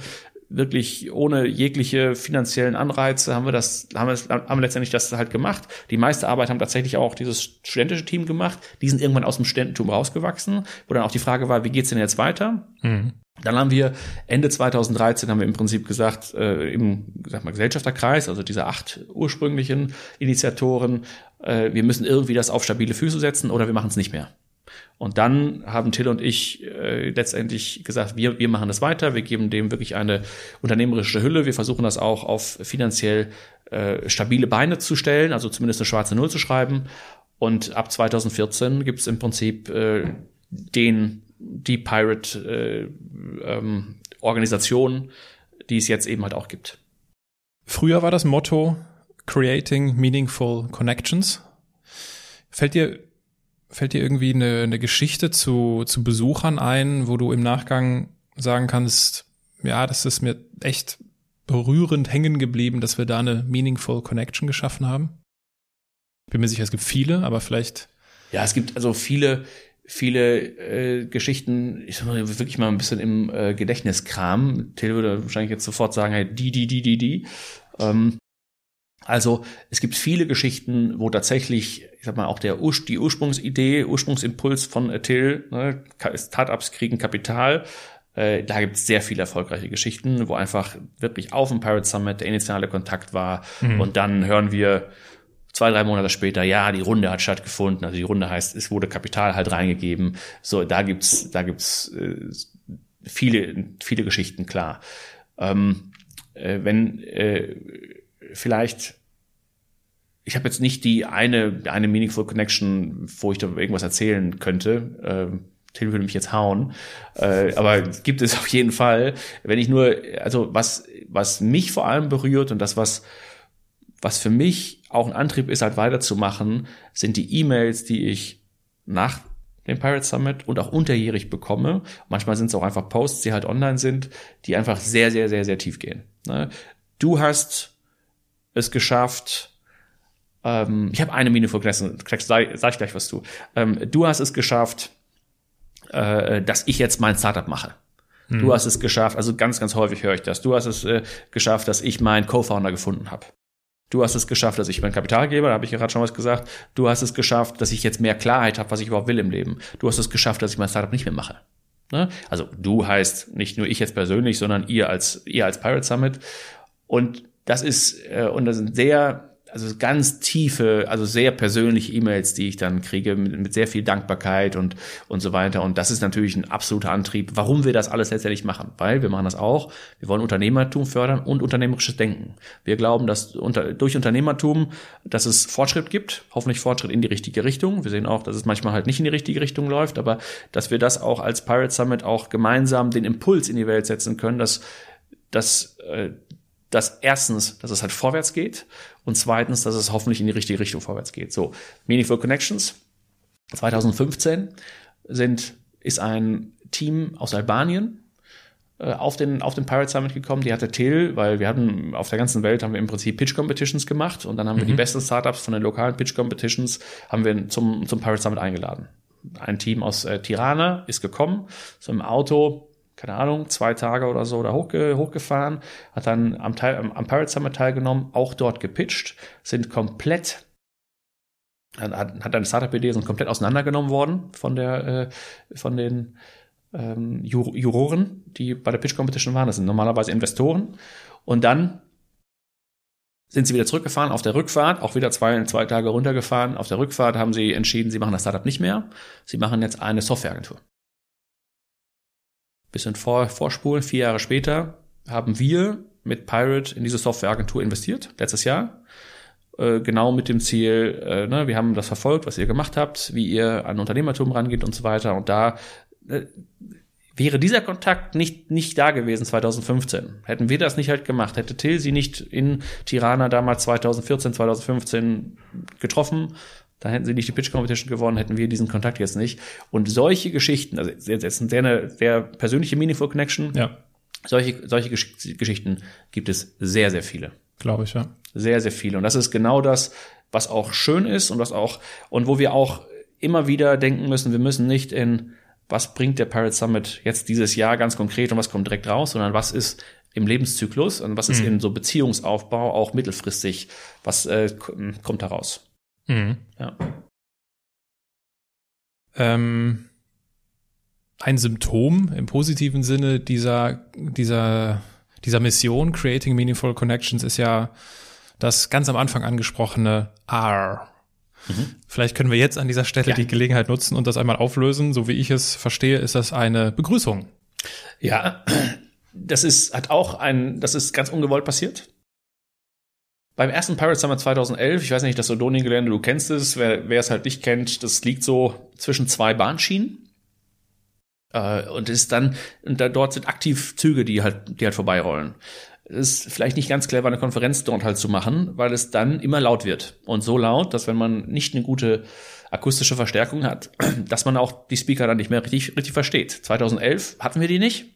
wirklich ohne jegliche finanziellen Anreize haben wir das, haben wir, haben wir letztendlich das halt gemacht. Die meiste Arbeit haben tatsächlich auch dieses studentische Team gemacht. Die sind irgendwann aus dem Studententum rausgewachsen, wo dann auch die Frage war, wie geht's denn jetzt weiter? Mhm. Dann haben wir Ende 2013 haben wir im Prinzip gesagt, äh, im sag mal, Gesellschafterkreis, also diese acht ursprünglichen Initiatoren, äh, wir müssen irgendwie das auf stabile Füße setzen oder wir machen es nicht mehr. Und dann haben Till und ich äh, letztendlich gesagt, wir, wir machen das weiter, wir geben dem wirklich eine unternehmerische Hülle, wir versuchen das auch auf finanziell äh, stabile Beine zu stellen, also zumindest eine schwarze Null zu schreiben. Und ab 2014 gibt es im Prinzip äh, den die Pirate äh, ähm, Organisation, die es jetzt eben halt auch gibt. Früher war das Motto Creating Meaningful Connections. Fällt dir fällt dir irgendwie eine, eine Geschichte zu, zu Besuchern ein, wo du im Nachgang sagen kannst, ja, das ist mir echt berührend hängen geblieben, dass wir da eine meaningful Connection geschaffen haben? Bin mir sicher, es gibt viele, aber vielleicht. Ja, es gibt also viele, viele äh, Geschichten, ich sag mal, wirklich mal ein bisschen im äh, Gedächtniskram. Till würde wahrscheinlich jetzt sofort sagen, hey, die, die, die, die, die. Ähm, also es gibt viele Geschichten, wo tatsächlich, ich sag mal, auch der Ur die Ursprungsidee, Ursprungsimpuls von Till, ne, Startups kriegen Kapital, äh, da gibt es sehr viele erfolgreiche Geschichten, wo einfach wirklich auf dem Pirate Summit der initiale Kontakt war mhm. und dann hören wir zwei, drei Monate später, ja, die Runde hat stattgefunden. Also die Runde heißt, es wurde Kapital halt reingegeben. So, da gibt's, da gibt's äh, viele, viele Geschichten, klar. Ähm, äh, wenn äh, vielleicht ich habe jetzt nicht die eine, eine Meaningful Connection, wo ich da irgendwas erzählen könnte. Äh, Till würde mich jetzt hauen. Äh, aber gibt es auf jeden Fall. Wenn ich nur, also was, was mich vor allem berührt und das, was, was für mich auch ein Antrieb ist, halt weiterzumachen, sind die E-Mails, die ich nach dem Pirate Summit und auch unterjährig bekomme. Manchmal sind es auch einfach Posts, die halt online sind, die einfach sehr, sehr, sehr, sehr tief gehen. Ne? Du hast es geschafft, ähm, ich habe eine Mine vergessen, sag, sag ich gleich was zu. Ähm, du hast es geschafft, äh, dass ich jetzt mein Startup mache. Mhm. Du hast es geschafft, also ganz, ganz häufig höre ich das. Du hast es äh, geschafft, dass ich meinen Co-Founder gefunden habe. Du hast es geschafft, dass ich mein Kapitalgeber, da habe ich gerade schon was gesagt. Du hast es geschafft, dass ich jetzt mehr Klarheit habe, was ich überhaupt will im Leben. Du hast es geschafft, dass ich mein Startup nicht mehr mache. Ne? Also du heißt nicht nur ich jetzt persönlich, sondern ihr als ihr als Pirate Summit. Und das ist äh, und das sind sehr also ganz tiefe, also sehr persönliche E-Mails, die ich dann kriege, mit, mit, sehr viel Dankbarkeit und, und so weiter. Und das ist natürlich ein absoluter Antrieb, warum wir das alles letztendlich machen. Weil wir machen das auch. Wir wollen Unternehmertum fördern und unternehmerisches Denken. Wir glauben, dass unter, durch Unternehmertum, dass es Fortschritt gibt, hoffentlich Fortschritt in die richtige Richtung. Wir sehen auch, dass es manchmal halt nicht in die richtige Richtung läuft, aber dass wir das auch als Pirate Summit auch gemeinsam den Impuls in die Welt setzen können, dass, dass äh, dass erstens, dass es halt vorwärts geht und zweitens, dass es hoffentlich in die richtige Richtung vorwärts geht. So, Meaningful Connections 2015 sind, ist ein Team aus Albanien äh, auf den, auf den Pirate Summit gekommen. Die hatte Till, weil wir hatten auf der ganzen Welt haben wir im Prinzip Pitch Competitions gemacht und dann haben mhm. wir die mhm. besten Startups von den lokalen Pitch Competitions haben wir zum, zum Pirate Summit eingeladen. Ein Team aus äh, Tirana ist gekommen, so im Auto keine Ahnung, zwei Tage oder so da hochge hochgefahren, hat dann am, Teil, am, am Pirate Summit teilgenommen, auch dort gepitcht, sind komplett hat, hat eine Startup-Idee, sind komplett auseinandergenommen worden von der, äh, von den ähm, Juroren, die bei der Pitch Competition waren. Das sind normalerweise Investoren. Und dann sind sie wieder zurückgefahren auf der Rückfahrt, auch wieder zwei, zwei Tage runtergefahren. Auf der Rückfahrt haben sie entschieden, sie machen das Startup nicht mehr. Sie machen jetzt eine Softwareagentur bisschen vor, vorspulen, vier Jahre später haben wir mit Pirate in diese Softwareagentur investiert, letztes Jahr. Äh, genau mit dem Ziel, äh, ne, wir haben das verfolgt, was ihr gemacht habt, wie ihr an Unternehmertum rangeht und so weiter. Und da äh, wäre dieser Kontakt nicht, nicht da gewesen 2015. Hätten wir das nicht halt gemacht, hätte Till sie nicht in Tirana damals 2014, 2015 getroffen, da hätten sie nicht die Pitch Competition gewonnen, hätten wir diesen Kontakt jetzt nicht. Und solche Geschichten, also jetzt ist eine sehr, sehr persönliche Meaningful Connection. Ja. Solche, solche Gesch Geschichten gibt es sehr, sehr viele. Glaube ich, ja. Sehr, sehr viele. Und das ist genau das, was auch schön ist und was auch, und wo wir auch immer wieder denken müssen, wir müssen nicht in, was bringt der Pirate Summit jetzt dieses Jahr ganz konkret und was kommt direkt raus, sondern was ist im Lebenszyklus und was ist mhm. in so Beziehungsaufbau auch mittelfristig, was äh, kommt daraus. Mhm. Ja. Ähm, ein Symptom im positiven Sinne dieser, dieser, dieser Mission, Creating Meaningful Connections, ist ja das ganz am Anfang angesprochene R. Mhm. Vielleicht können wir jetzt an dieser Stelle ja. die Gelegenheit nutzen und das einmal auflösen. So wie ich es verstehe, ist das eine Begrüßung. Ja, das ist, hat auch ein, das ist ganz ungewollt passiert. Beim ersten Pirate Summer 2011, ich weiß nicht, das Odonien-Gelände, du kennst es, wer, wer es halt nicht kennt, das liegt so zwischen zwei Bahnschienen. Äh, und ist dann, und da, dort sind aktiv Züge, die halt, die halt vorbeirollen. Es ist vielleicht nicht ganz clever, eine Konferenz dort halt zu machen, weil es dann immer laut wird. Und so laut, dass wenn man nicht eine gute akustische Verstärkung hat, dass man auch die Speaker dann nicht mehr richtig, richtig versteht. 2011 hatten wir die nicht.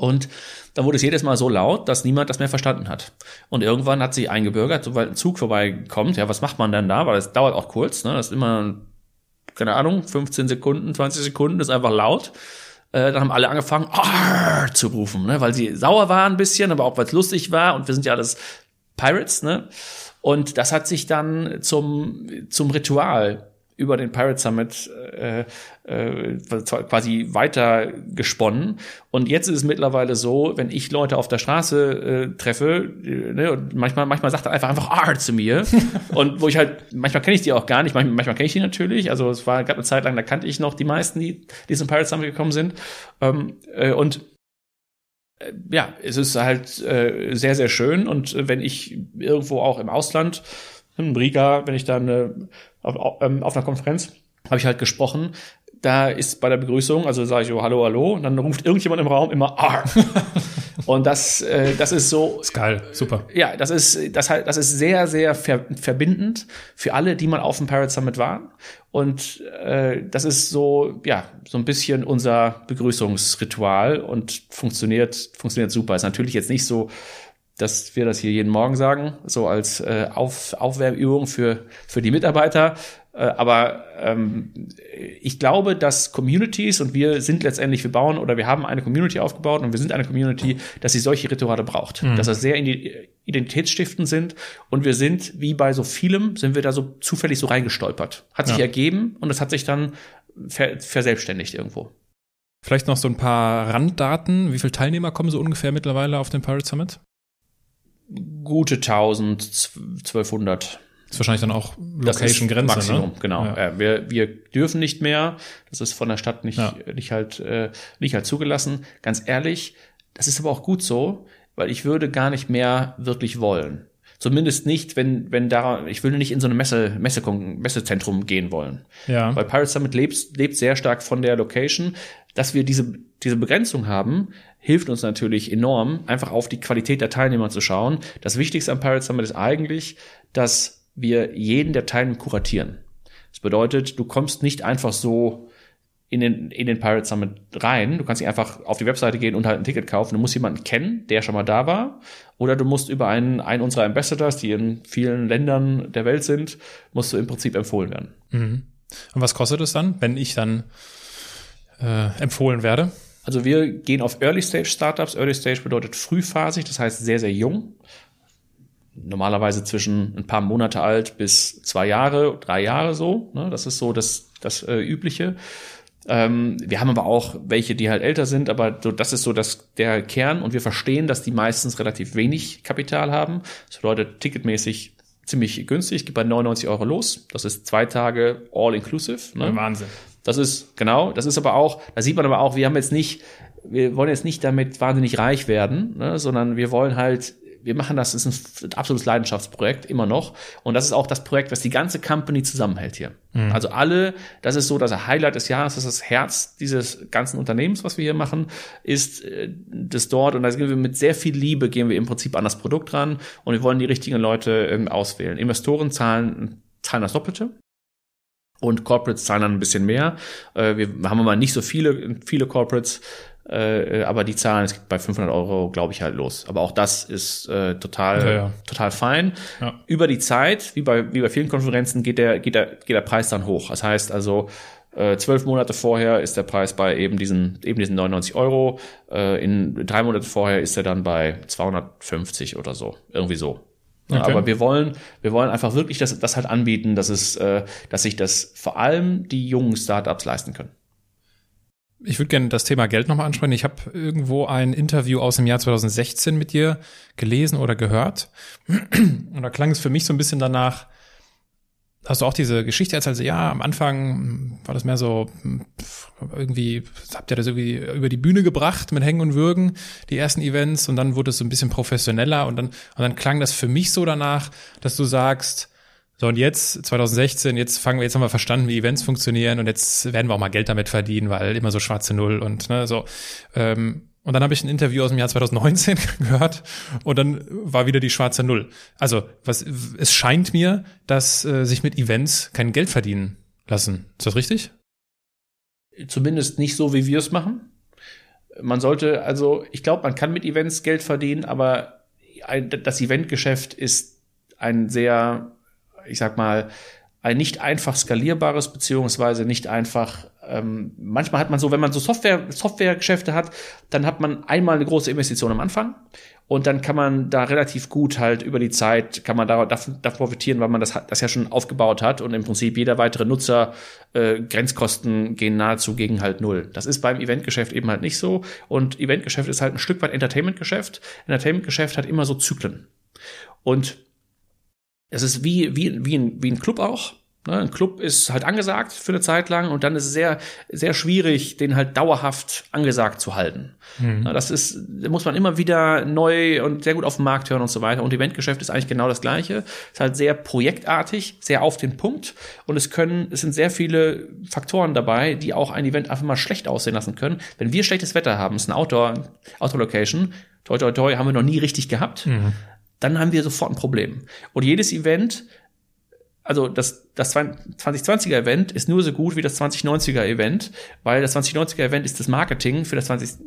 Und dann wurde es jedes Mal so laut, dass niemand das mehr verstanden hat. Und irgendwann hat sich eingebürgert, sobald ein Zug vorbeikommt, ja, was macht man denn da? Weil es dauert auch kurz, ne? Das ist immer, keine Ahnung, 15 Sekunden, 20 Sekunden, das ist einfach laut. Äh, dann haben alle angefangen, Arr! zu rufen, ne? weil sie sauer waren ein bisschen, aber auch weil es lustig war und wir sind ja alles Pirates, ne? Und das hat sich dann zum, zum Ritual über den Pirate Summit äh, äh, quasi weiter gesponnen. Und jetzt ist es mittlerweile so, wenn ich Leute auf der Straße äh, treffe, äh, ne, und manchmal, manchmal sagt er einfach einfach R zu mir. und wo ich halt, manchmal kenne ich die auch gar nicht, manchmal, manchmal kenne ich die natürlich. Also es war, gab eine Zeit lang, da kannte ich noch die meisten, die, die zum Pirate Summit gekommen sind. Ähm, äh, und äh, ja, es ist halt äh, sehr, sehr schön. Und wenn ich irgendwo auch im Ausland, in Riga, wenn ich dann äh, auf, auf, ähm, auf einer Konferenz, habe ich halt gesprochen. Da ist bei der Begrüßung, also sage ich, oh, hallo, hallo, und dann ruft irgendjemand im Raum immer R. und das, äh, das ist so. ist geil, super. Ja, das ist, das halt, das ist sehr, sehr ver verbindend für alle, die mal auf dem Pirate Summit waren. Und äh, das ist so, ja, so ein bisschen unser Begrüßungsritual und funktioniert, funktioniert super. Ist natürlich jetzt nicht so dass wir das hier jeden Morgen sagen, so als äh, Auf, Aufwärmübung für, für die Mitarbeiter. Äh, aber ähm, ich glaube, dass Communities und wir sind letztendlich, wir bauen oder wir haben eine Community aufgebaut und wir sind eine Community, dass sie solche Rituale braucht. Mhm. Dass das sehr identitätsstiftend sind und wir sind, wie bei so vielem, sind wir da so zufällig so reingestolpert. Hat sich ja. ergeben und es hat sich dann ver verselbstständigt irgendwo. Vielleicht noch so ein paar Randdaten. Wie viele Teilnehmer kommen so ungefähr mittlerweile auf den Pirate Summit? Gute 1000, 1200. Das ist wahrscheinlich dann auch Location-Grenze, ne? Maximum, ne? genau. Ja. Ja, wir, wir dürfen nicht mehr. Das ist von der Stadt nicht, ja. nicht halt, äh, nicht halt zugelassen. Ganz ehrlich, das ist aber auch gut so, weil ich würde gar nicht mehr wirklich wollen. Zumindest nicht, wenn, wenn da, ich würde nicht in so eine Messe, Messe, Messezentrum gehen wollen. Ja. Weil Pirate Summit lebt, lebt sehr stark von der Location. Dass wir diese, diese Begrenzung haben, hilft uns natürlich enorm, einfach auf die Qualität der Teilnehmer zu schauen. Das Wichtigste am Pirate Summit ist eigentlich, dass wir jeden der Teilnehmer kuratieren. Das bedeutet, du kommst nicht einfach so in den, in den Pirate Summit rein. Du kannst nicht einfach auf die Webseite gehen und halt ein Ticket kaufen. Du musst jemanden kennen, der schon mal da war. Oder du musst über einen, einen unserer Ambassadors, die in vielen Ländern der Welt sind, musst du im Prinzip empfohlen werden. Mhm. Und was kostet es dann, wenn ich dann äh, empfohlen werde? Also wir gehen auf Early Stage Startups. Early Stage bedeutet frühphasig, das heißt sehr, sehr jung. Normalerweise zwischen ein paar Monate alt bis zwei Jahre, drei Jahre so. Ne? Das ist so das, das äh, Übliche. Ähm, wir haben aber auch welche, die halt älter sind, aber so, das ist so das, der Kern und wir verstehen, dass die meistens relativ wenig Kapital haben. Das bedeutet ticketmäßig ziemlich günstig, geht bei 99 Euro los. Das ist zwei Tage all inclusive. Ne? Wahnsinn. Das ist, genau, das ist aber auch, da sieht man aber auch, wir haben jetzt nicht, wir wollen jetzt nicht damit wahnsinnig reich werden, ne, sondern wir wollen halt wir machen das, das ist ein absolutes Leidenschaftsprojekt, immer noch. Und das ist auch das Projekt, was die ganze Company zusammenhält hier. Mhm. Also alle, das ist so das Highlight des Jahres, das ist das Herz dieses ganzen Unternehmens, was wir hier machen, ist äh, das dort. Und da gehen wir mit sehr viel Liebe, gehen wir im Prinzip an das Produkt ran und wir wollen die richtigen Leute ähm, auswählen. Investoren zahlen, zahlen das Doppelte und Corporates zahlen dann ein bisschen mehr. Äh, wir haben aber nicht so viele, viele Corporates, äh, aber die zahlen es bei 500 Euro, glaube ich, halt los. Aber auch das ist äh, total, ja, ja. total fein. Ja. Über die Zeit, wie bei, wie bei vielen Konferenzen, geht der, geht der, geht der Preis dann hoch. Das heißt also, äh, zwölf Monate vorher ist der Preis bei eben diesen, eben diesen 99 Euro. Äh, in drei Monate vorher ist er dann bei 250 oder so. Irgendwie so. Okay. Aber wir wollen, wir wollen einfach wirklich das, das halt anbieten, dass es, äh, dass sich das vor allem die jungen Startups leisten können. Ich würde gerne das Thema Geld nochmal ansprechen. Ich habe irgendwo ein Interview aus dem Jahr 2016 mit dir gelesen oder gehört. Und da klang es für mich so ein bisschen danach, hast du auch diese Geschichte erzählt, also, ja, am Anfang war das mehr so irgendwie, habt ihr das irgendwie über die Bühne gebracht mit Hängen und Würgen, die ersten Events, und dann wurde es so ein bisschen professioneller und dann, und dann klang das für mich so danach, dass du sagst, so, und jetzt, 2016, jetzt fangen wir, jetzt haben wir verstanden, wie Events funktionieren und jetzt werden wir auch mal Geld damit verdienen, weil immer so schwarze Null und ne, so. Ähm, und dann habe ich ein Interview aus dem Jahr 2019 gehört und dann war wieder die schwarze Null. Also, was es scheint mir, dass äh, sich mit Events kein Geld verdienen lassen. Ist das richtig? Zumindest nicht so, wie wir es machen. Man sollte, also, ich glaube, man kann mit Events Geld verdienen, aber das Eventgeschäft ist ein sehr ich sag mal, ein nicht einfach skalierbares, beziehungsweise nicht einfach, ähm, manchmal hat man so, wenn man so Software, Softwaregeschäfte hat, dann hat man einmal eine große Investition am Anfang und dann kann man da relativ gut halt über die Zeit, kann man da, da, da profitieren, weil man das, das ja schon aufgebaut hat und im Prinzip jeder weitere Nutzer, äh, Grenzkosten gehen nahezu gegen halt null. Das ist beim Eventgeschäft eben halt nicht so und Eventgeschäft ist halt ein Stück weit Entertainmentgeschäft. Entertainmentgeschäft hat immer so Zyklen. Und es ist wie, wie, wie, ein, wie ein Club auch. Ne? Ein Club ist halt angesagt für eine Zeit lang und dann ist es sehr, sehr schwierig, den halt dauerhaft angesagt zu halten. Mhm. Das ist, muss man immer wieder neu und sehr gut auf den Markt hören und so weiter. Und Eventgeschäft ist eigentlich genau das Gleiche. Es ist halt sehr projektartig, sehr auf den Punkt und es können, es sind sehr viele Faktoren dabei, die auch ein Event einfach mal schlecht aussehen lassen können. Wenn wir schlechtes Wetter haben, es ist eine Outdoor, Outdoor-Location, toi toi toi, haben wir noch nie richtig gehabt. Mhm dann haben wir sofort ein Problem. Und jedes Event, also das, das 2020er Event ist nur so gut wie das 2090er Event, weil das 2090er Event ist das Marketing für das 20,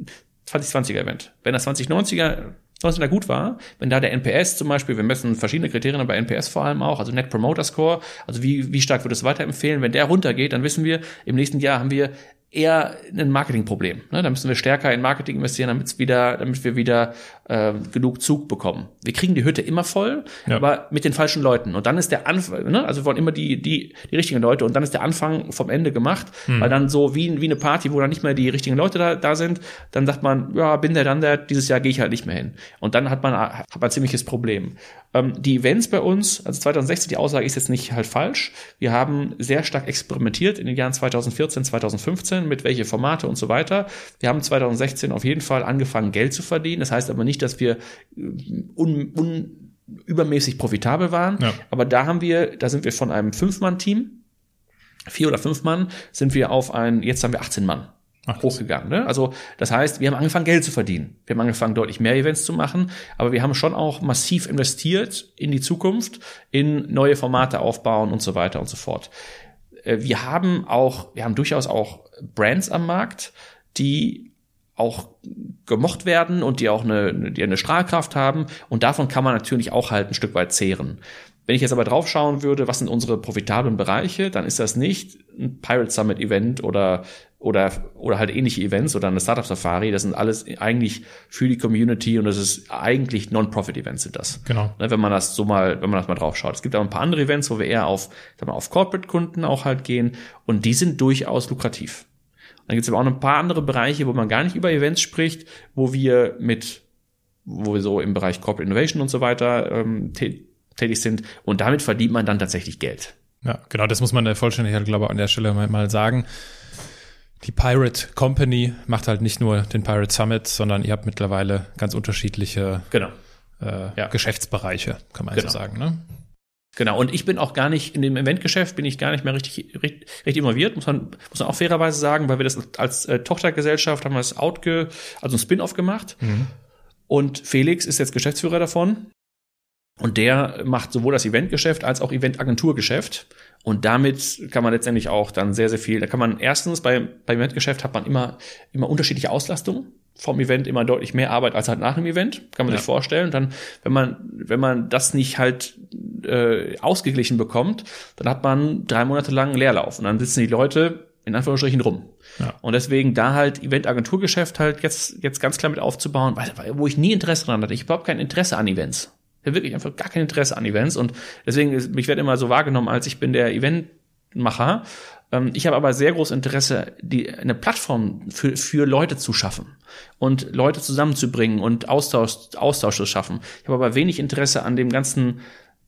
2020er Event. Wenn das 2090er 19er gut war, wenn da der NPS zum Beispiel, wir messen verschiedene Kriterien, aber NPS vor allem auch, also Net Promoter Score, also wie, wie stark wird es weiterempfehlen, wenn der runtergeht, dann wissen wir, im nächsten Jahr haben wir eher ein Marketingproblem. Ne? Da müssen wir stärker in Marketing investieren, damit wieder, damit wir wieder äh, genug Zug bekommen. Wir kriegen die Hütte immer voll, ja. aber mit den falschen Leuten. Und dann ist der Anfang, ne? also wir wollen immer die, die, die richtigen Leute und dann ist der Anfang vom Ende gemacht, hm. weil dann so wie, wie eine Party, wo dann nicht mehr die richtigen Leute da, da sind, dann sagt man, ja, bin der dann der, dieses Jahr gehe ich halt nicht mehr hin. Und dann hat man, hat man ein ziemliches Problem. Ähm, die Events bei uns, also 2016, die Aussage ist jetzt nicht halt falsch. Wir haben sehr stark experimentiert in den Jahren 2014, 2015 mit welche Formate und so weiter. Wir haben 2016 auf jeden Fall angefangen, Geld zu verdienen. Das heißt aber nicht, dass wir äh, un, un, übermäßig profitabel waren. Ja. Aber da haben wir, da sind wir von einem Fünf-Mann-Team, vier oder fünf Mann, sind wir auf ein, jetzt haben wir 18 Mann. Ach, hochgegangen. Ne? Also das heißt, wir haben angefangen, Geld zu verdienen. Wir haben angefangen, deutlich mehr Events zu machen, aber wir haben schon auch massiv investiert in die Zukunft, in neue Formate aufbauen und so weiter und so fort. Äh, wir haben auch, wir haben durchaus auch Brands am Markt, die auch gemocht werden und die auch eine, die eine Strahlkraft haben und davon kann man natürlich auch halt ein Stück weit zehren. Wenn ich jetzt aber drauf schauen würde, was sind unsere profitablen Bereiche, dann ist das nicht ein Pirate Summit Event oder oder, oder halt ähnliche Events oder eine Startup Safari. Das sind alles eigentlich für die Community und das ist eigentlich Non-Profit-Events sind das. Genau. Ne, wenn man das so mal, wenn man das mal drauf schaut. Es gibt auch ein paar andere Events, wo wir eher auf, sag mal, auf Corporate-Kunden auch halt gehen und die sind durchaus lukrativ. Dann gibt es aber auch ein paar andere Bereiche, wo man gar nicht über Events spricht, wo wir mit, wo wir so im Bereich Corporate Innovation und so weiter ähm, tätig sind und damit verdient man dann tatsächlich Geld. Ja, genau, das muss man der Vollständigkeit, glaube ich, an der Stelle mal, sagen die Pirate Company macht halt nicht nur den Pirate Summit, sondern ihr habt mittlerweile ganz unterschiedliche genau. äh, ja. Geschäftsbereiche, kann man genau. so sagen. Ne? Genau, und ich bin auch gar nicht, in dem Eventgeschäft bin ich gar nicht mehr richtig, richtig, richtig involviert, muss man, muss man auch fairerweise sagen, weil wir das als äh, Tochtergesellschaft haben wir das Outge, also ein Spin-off gemacht. Mhm. Und Felix ist jetzt Geschäftsführer davon. Und der macht sowohl das Eventgeschäft als auch Eventagenturgeschäft. Und damit kann man letztendlich auch dann sehr, sehr viel, da kann man erstens bei, beim Eventgeschäft hat man immer, immer unterschiedliche Auslastungen. Vom Event immer deutlich mehr Arbeit als halt nach dem Event, kann man ja. sich vorstellen. Dann, wenn man, wenn man das nicht halt äh, ausgeglichen bekommt, dann hat man drei Monate lang Leerlauf. Und dann sitzen die Leute in Anführungsstrichen rum. Ja. Und deswegen da halt Eventagenturgeschäft halt jetzt, jetzt ganz klar mit aufzubauen, weil, wo ich nie Interesse dran hatte. Ich habe überhaupt kein Interesse an Events. Ich habe wirklich einfach gar kein Interesse an Events und deswegen, ist, ich werde immer so wahrgenommen, als ich bin der Eventmacher. Ähm, ich habe aber sehr großes Interesse, die, eine Plattform für, für Leute zu schaffen und Leute zusammenzubringen und Austausch, Austausch zu schaffen. Ich habe aber wenig Interesse an dem ganzen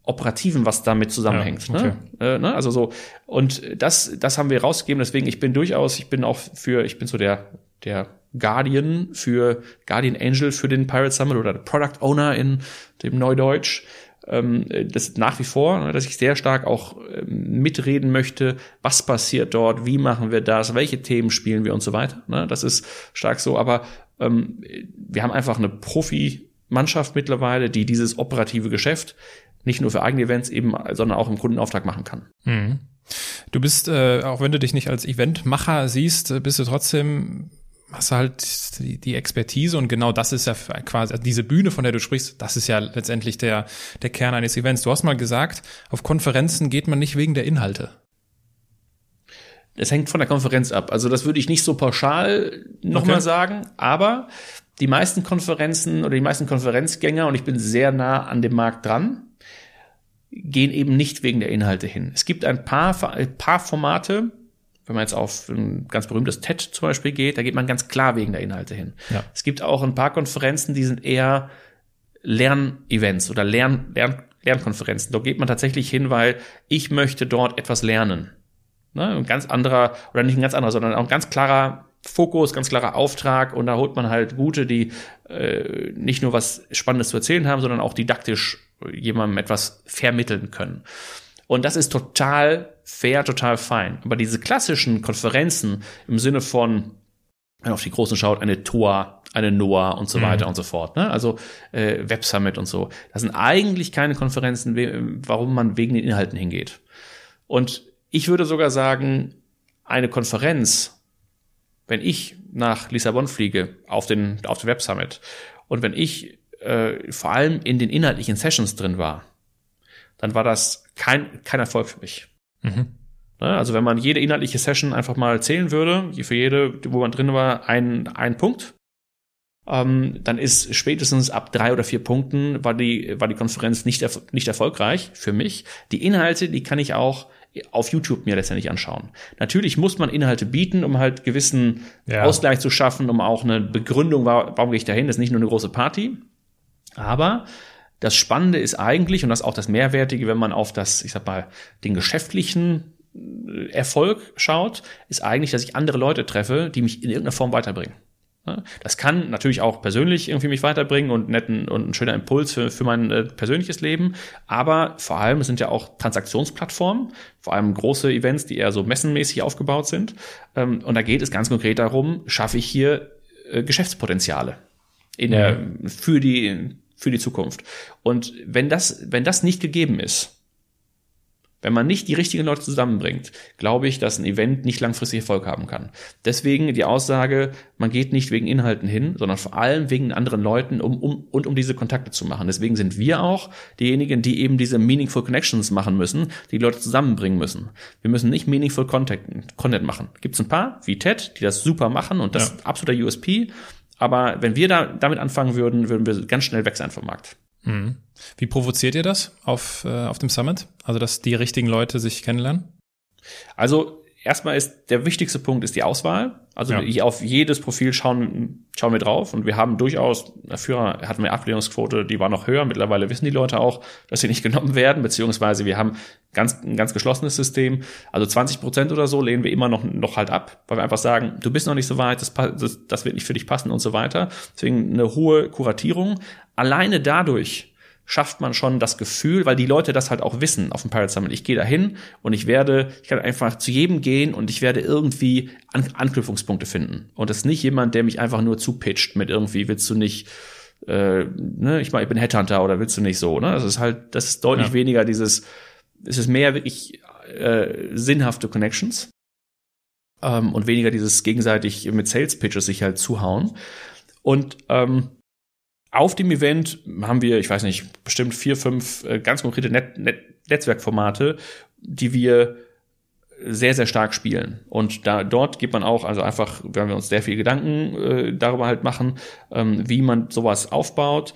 Operativen, was damit zusammenhängt. Ja, okay. ne? Äh, ne? Also so, und das, das haben wir rausgegeben, deswegen, ich bin durchaus, ich bin auch für, ich bin so der, der Guardian für Guardian Angel für den Pirate Summit oder Product Owner in dem Neudeutsch. Ähm, das nach wie vor, ne, dass ich sehr stark auch ähm, mitreden möchte, was passiert dort, wie machen wir das, welche Themen spielen wir und so weiter. Ne? Das ist stark so, aber ähm, wir haben einfach eine Profi-Mannschaft mittlerweile, die dieses operative Geschäft nicht nur für eigene Events eben, sondern auch im Kundenauftrag machen kann. Mhm. Du bist, äh, auch wenn du dich nicht als Eventmacher siehst, bist du trotzdem hast du halt die, die Expertise und genau das ist ja quasi also diese Bühne, von der du sprichst, das ist ja letztendlich der, der Kern eines Events. Du hast mal gesagt, auf Konferenzen geht man nicht wegen der Inhalte. Es hängt von der Konferenz ab. Also das würde ich nicht so pauschal nochmal okay. sagen, aber die meisten Konferenzen oder die meisten Konferenzgänger, und ich bin sehr nah an dem Markt dran, gehen eben nicht wegen der Inhalte hin. Es gibt ein paar, ein paar Formate, wenn man jetzt auf ein ganz berühmtes TED zum Beispiel geht, da geht man ganz klar wegen der Inhalte hin. Ja. Es gibt auch ein paar Konferenzen, die sind eher Lernevents oder Lern, Lern, Lernkonferenzen. Da geht man tatsächlich hin, weil ich möchte dort etwas lernen. Ne? Ein ganz anderer, oder nicht ein ganz anderer, sondern auch ein ganz klarer Fokus, ganz klarer Auftrag und da holt man halt gute, die äh, nicht nur was Spannendes zu erzählen haben, sondern auch didaktisch jemandem etwas vermitteln können. Und das ist total fair, total fein. Aber diese klassischen Konferenzen im Sinne von, wenn man auf die großen schaut, eine TOA, eine NOAA und so mhm. weiter und so fort, ne? also äh, Web Summit und so, das sind eigentlich keine Konferenzen, warum man wegen den Inhalten hingeht. Und ich würde sogar sagen, eine Konferenz, wenn ich nach Lissabon fliege auf den, auf den Web Summit und wenn ich äh, vor allem in den inhaltlichen Sessions drin war, dann war das kein, kein Erfolg für mich. Mhm. Ne, also wenn man jede inhaltliche Session einfach mal zählen würde, für jede, wo man drin war, ein, ein Punkt, ähm, dann ist spätestens ab drei oder vier Punkten war die, war die Konferenz nicht, nicht erfolgreich für mich. Die Inhalte, die kann ich auch auf YouTube mir letztendlich anschauen. Natürlich muss man Inhalte bieten, um halt gewissen ja. Ausgleich zu schaffen, um auch eine Begründung, warum gehe ich dahin, das ist nicht nur eine große Party. Aber das Spannende ist eigentlich, und das ist auch das Mehrwertige, wenn man auf das, ich sag mal, den geschäftlichen äh, Erfolg schaut, ist eigentlich, dass ich andere Leute treffe, die mich in irgendeiner Form weiterbringen. Das kann natürlich auch persönlich irgendwie mich weiterbringen und netten und ein schöner Impuls für, für mein äh, persönliches Leben. Aber vor allem es sind ja auch Transaktionsplattformen, vor allem große Events, die eher so messenmäßig aufgebaut sind. Ähm, und da geht es ganz konkret darum, schaffe ich hier äh, Geschäftspotenziale in der, mhm. für die für die Zukunft. Und wenn das, wenn das nicht gegeben ist, wenn man nicht die richtigen Leute zusammenbringt, glaube ich, dass ein Event nicht langfristig Erfolg haben kann. Deswegen die Aussage, man geht nicht wegen Inhalten hin, sondern vor allem wegen anderen Leuten um, um, und um diese Kontakte zu machen. Deswegen sind wir auch diejenigen, die eben diese Meaningful Connections machen müssen, die Leute zusammenbringen müssen. Wir müssen nicht Meaningful Content, Content machen. Gibt es ein paar, wie TED, die das super machen und das ja. absoluter USP. Aber wenn wir da damit anfangen würden, würden wir ganz schnell weg sein vom Markt. Mhm. Wie provoziert ihr das auf, äh, auf dem Summit? Also, dass die richtigen Leute sich kennenlernen? Also, erstmal ist der wichtigste Punkt ist die Auswahl. Also ja. auf jedes Profil schauen, schauen wir drauf und wir haben durchaus, dafür hatten wir Ablehnungsquote, die war noch höher. Mittlerweile wissen die Leute auch, dass sie nicht genommen werden, beziehungsweise wir haben ganz, ein ganz geschlossenes System. Also 20 Prozent oder so lehnen wir immer noch, noch halt ab, weil wir einfach sagen, du bist noch nicht so weit, das, das, das wird nicht für dich passen und so weiter. Deswegen eine hohe Kuratierung. Alleine dadurch, schafft man schon das Gefühl, weil die Leute das halt auch wissen auf dem Pirate Summit. Ich gehe dahin und ich werde, ich kann einfach zu jedem gehen und ich werde irgendwie An Anknüpfungspunkte finden. Und das ist nicht jemand, der mich einfach nur zupitcht mit irgendwie, willst du nicht, äh, ne, ich meine, ich bin Headhunter oder willst du nicht so, ne? Das ist halt, das ist deutlich ja. weniger dieses, es ist mehr wirklich äh, sinnhafte Connections ähm, und weniger dieses gegenseitig mit Sales Pitches sich halt zuhauen. Und ähm, auf dem Event haben wir, ich weiß nicht, bestimmt vier, fünf äh, ganz konkrete Net Net Netzwerkformate, die wir sehr, sehr stark spielen. Und da dort gibt man auch, also einfach, wenn wir uns sehr viel Gedanken äh, darüber halt machen, ähm, wie man sowas aufbaut,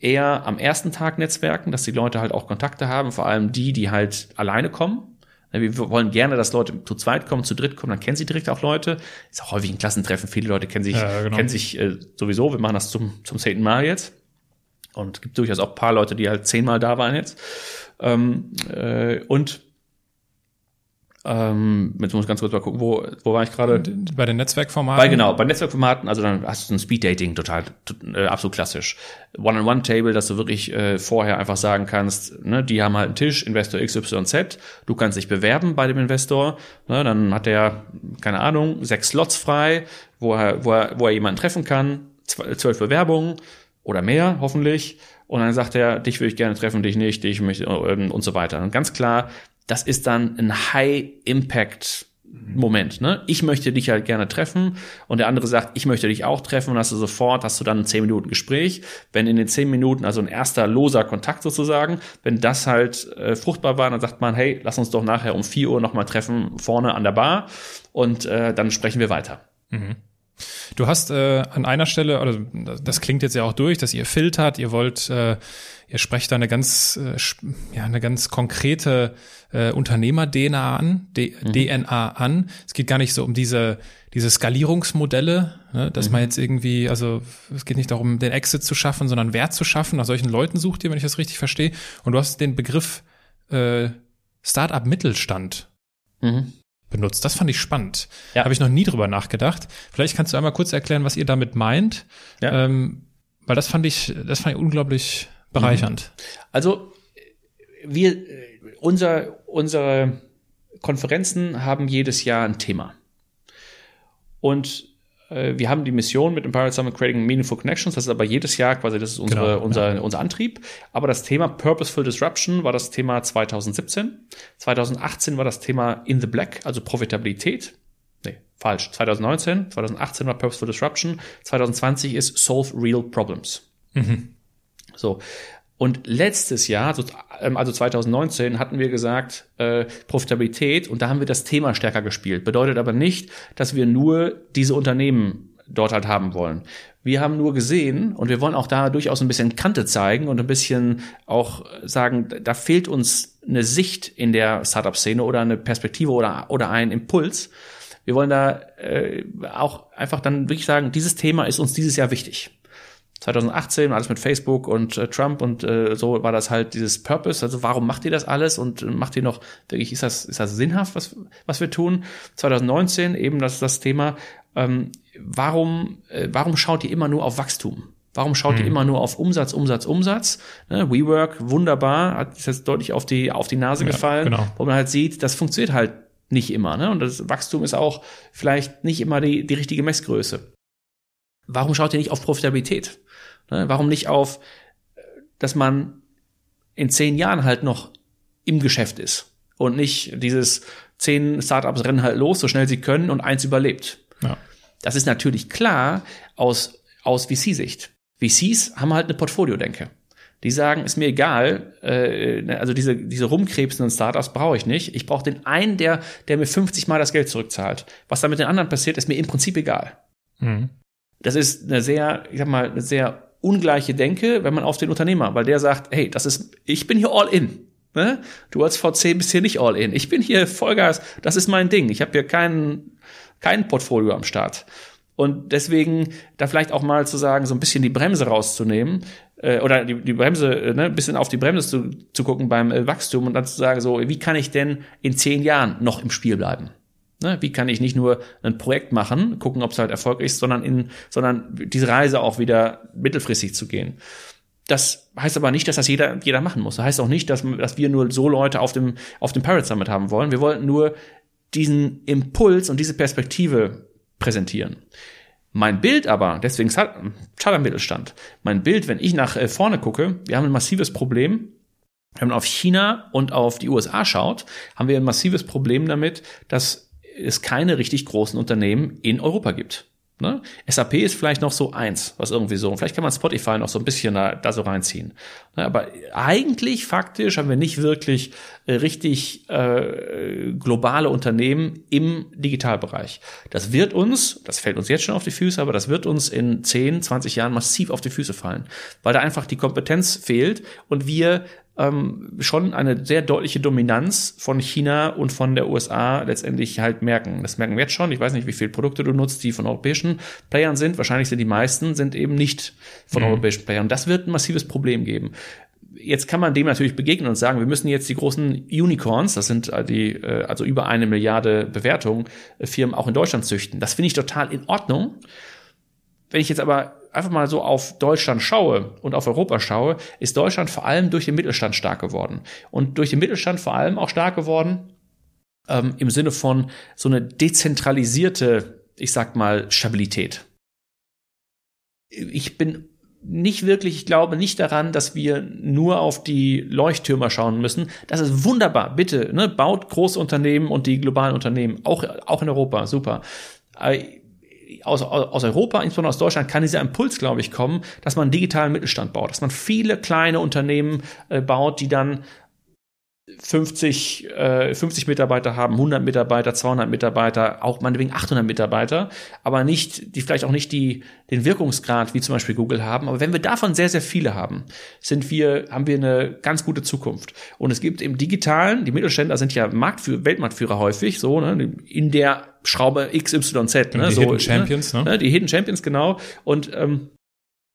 eher am ersten Tag Netzwerken, dass die Leute halt auch Kontakte haben, vor allem die, die halt alleine kommen. Wir wollen gerne, dass Leute zu zweit kommen, zu dritt kommen, dann kennen sie direkt auch Leute. Ist auch häufig ein Klassentreffen. Viele Leute kennen sich, ja, genau. kennen sich äh, sowieso. Wir machen das zum, zum zehnten Mal jetzt. Und es gibt durchaus auch paar Leute, die halt zehnmal da waren jetzt. Ähm, äh, und ähm, jetzt muss ich ganz kurz mal gucken, wo, wo war ich gerade? Bei den Netzwerkformaten? Bei, genau, bei Netzwerkformaten, also dann hast du ein Speed-Dating, total, äh, absolut klassisch. One-on-One-Table, dass du wirklich äh, vorher einfach sagen kannst, ne, die haben halt einen Tisch, Investor XYZ, du kannst dich bewerben bei dem Investor, ne, dann hat er, keine Ahnung, sechs Slots frei, wo er, wo er, wo er jemanden treffen kann, zwölf Bewerbungen oder mehr, hoffentlich. Und dann sagt er, dich würde ich gerne treffen, dich nicht, dich möchte ähm, und so weiter. Und ganz klar, das ist dann ein High-Impact Moment, ne? Ich möchte dich halt gerne treffen und der andere sagt, ich möchte dich auch treffen und hast du sofort, hast du dann ein 10 Minuten Gespräch. Wenn in den 10 Minuten, also ein erster loser Kontakt sozusagen, wenn das halt äh, fruchtbar war, dann sagt man, hey, lass uns doch nachher um 4 Uhr nochmal treffen, vorne an der Bar und äh, dann sprechen wir weiter. Mhm. Du hast äh, an einer Stelle, also das klingt jetzt ja auch durch, dass ihr filtert, ihr wollt, äh, ihr sprecht da eine ganz, äh, ja, eine ganz konkrete äh, Unternehmer-DNA an, D mhm. DNA an. Es geht gar nicht so um diese, diese Skalierungsmodelle, ne, dass mhm. man jetzt irgendwie, also es geht nicht darum, den Exit zu schaffen, sondern Wert zu schaffen. Nach solchen Leuten sucht ihr, wenn ich das richtig verstehe. Und du hast den Begriff äh, Startup Mittelstand. Mhm benutzt. Das fand ich spannend. Ja. Habe ich noch nie drüber nachgedacht. Vielleicht kannst du einmal kurz erklären, was ihr damit meint. Ja. Ähm, weil das fand ich, das fand ich unglaublich bereichernd. Mhm. Also wir, unser, unsere Konferenzen haben jedes Jahr ein Thema. Und wir haben die Mission mit dem Pirate Summit Creating Meaningful Connections. Das ist aber jedes Jahr quasi, das ist unsere, genau, unser, ja. unser Antrieb. Aber das Thema Purposeful Disruption war das Thema 2017. 2018 war das Thema In the Black, also Profitabilität. Nee, falsch. 2019. 2018 war Purposeful Disruption. 2020 ist Solve Real Problems. Mhm. So. Und letztes Jahr, also 2019, ähm, hatten wir gesagt, äh, Profitabilität und da haben wir das Thema stärker gespielt. Bedeutet aber nicht, dass wir nur diese Unternehmen dort halt haben wollen. Wir haben nur gesehen und wir wollen auch da durchaus ein bisschen Kante zeigen und ein bisschen auch sagen, da fehlt uns eine Sicht in der Startup-Szene oder eine Perspektive oder, oder ein Impuls. Wir wollen da äh, auch einfach dann wirklich sagen, dieses Thema ist uns dieses Jahr wichtig. 2018, alles mit Facebook und äh, Trump und äh, so war das halt dieses Purpose. Also warum macht ihr das alles und äh, macht ihr noch, wirklich, ist das, ist das sinnhaft, was, was wir tun? 2019 eben das, das Thema, ähm, warum, äh, warum schaut ihr immer nur auf Wachstum? Warum schaut hm. ihr immer nur auf Umsatz, Umsatz, Umsatz? Ne, WeWork, wunderbar, hat jetzt deutlich auf die, auf die Nase ja, gefallen, genau. wo man halt sieht, das funktioniert halt nicht immer. Ne? Und das Wachstum ist auch vielleicht nicht immer die, die richtige Messgröße. Warum schaut ihr nicht auf Profitabilität? Ne? Warum nicht auf, dass man in zehn Jahren halt noch im Geschäft ist und nicht dieses zehn Startups rennen halt los, so schnell sie können und eins überlebt. Ja. Das ist natürlich klar aus, aus VC-Sicht. VCs haben halt eine Portfolio-Denke. Die sagen, ist mir egal, äh, ne, also diese, diese rumkrebsenden Startups brauche ich nicht. Ich brauche den einen, der, der mir 50 Mal das Geld zurückzahlt. Was da mit den anderen passiert, ist mir im Prinzip egal. Mhm. Das ist eine sehr, ich sag mal, eine sehr ungleiche Denke, wenn man auf den Unternehmer, weil der sagt, hey, das ist, ich bin hier all in. Ne? Du als VC bist hier nicht all in. Ich bin hier Vollgas, das ist mein Ding. Ich habe hier kein, kein Portfolio am Start. Und deswegen da vielleicht auch mal zu sagen, so ein bisschen die Bremse rauszunehmen äh, oder die, die Bremse, äh, ne, ein bisschen auf die Bremse zu, zu gucken beim äh, Wachstum und dann zu sagen, so, wie kann ich denn in zehn Jahren noch im Spiel bleiben? Ne, wie kann ich nicht nur ein Projekt machen, gucken, ob es halt erfolgreich ist, sondern in, sondern diese Reise auch wieder mittelfristig zu gehen. Das heißt aber nicht, dass das jeder, jeder machen muss. Das heißt auch nicht, dass, dass wir nur so Leute auf dem, auf dem Pirate Summit haben wollen. Wir wollten nur diesen Impuls und diese Perspektive präsentieren. Mein Bild aber, deswegen Charter Mittelstand, mein Bild, wenn ich nach äh, vorne gucke, wir haben ein massives Problem, wenn man auf China und auf die USA schaut, haben wir ein massives Problem damit, dass es keine richtig großen Unternehmen in Europa gibt. Ne? SAP ist vielleicht noch so eins, was irgendwie so. Vielleicht kann man Spotify noch so ein bisschen da, da so reinziehen. Ne? Aber eigentlich, faktisch, haben wir nicht wirklich äh, richtig äh, globale Unternehmen im Digitalbereich. Das wird uns, das fällt uns jetzt schon auf die Füße, aber das wird uns in 10, 20 Jahren massiv auf die Füße fallen, weil da einfach die Kompetenz fehlt und wir ähm, schon eine sehr deutliche Dominanz von China und von der USA letztendlich halt merken. Das merken wir jetzt schon. Ich weiß nicht, wie viele Produkte du nutzt, die von europäischen Playern sind. Wahrscheinlich sind die meisten, sind eben nicht von mhm. europäischen Playern. Das wird ein massives Problem geben. jetzt kann man dem natürlich begegnen und sagen, wir müssen jetzt die großen Unicorns, das sind äh, die, äh, also über eine Milliarde Bewertungen, äh, Firmen auch in Deutschland züchten. Das finde ich total in Ordnung. Wenn ich jetzt aber einfach mal so auf Deutschland schaue und auf Europa schaue, ist Deutschland vor allem durch den Mittelstand stark geworden. Und durch den Mittelstand vor allem auch stark geworden ähm, im Sinne von so eine dezentralisierte, ich sag mal, Stabilität. Ich bin nicht wirklich, ich glaube nicht daran, dass wir nur auf die Leuchttürmer schauen müssen. Das ist wunderbar. Bitte, ne, baut große Unternehmen und die globalen Unternehmen, auch, auch in Europa, super. Äh, aus, aus Europa, insbesondere aus Deutschland, kann dieser Impuls, glaube ich, kommen, dass man einen digitalen Mittelstand baut, dass man viele kleine Unternehmen äh, baut, die dann 50, äh, 50 Mitarbeiter haben, 100 Mitarbeiter, 200 Mitarbeiter, auch meinetwegen 800 Mitarbeiter, aber nicht, die vielleicht auch nicht die, den Wirkungsgrad wie zum Beispiel Google haben. Aber wenn wir davon sehr, sehr viele haben, sind wir, haben wir eine ganz gute Zukunft. Und es gibt im Digitalen, die Mittelständler sind ja Marktführer, Weltmarktführer häufig, so, ne, in der Schraube XYZ, ne, die so, Hidden Champions, ne? ne? Die Hidden Champions, genau. Und, ähm,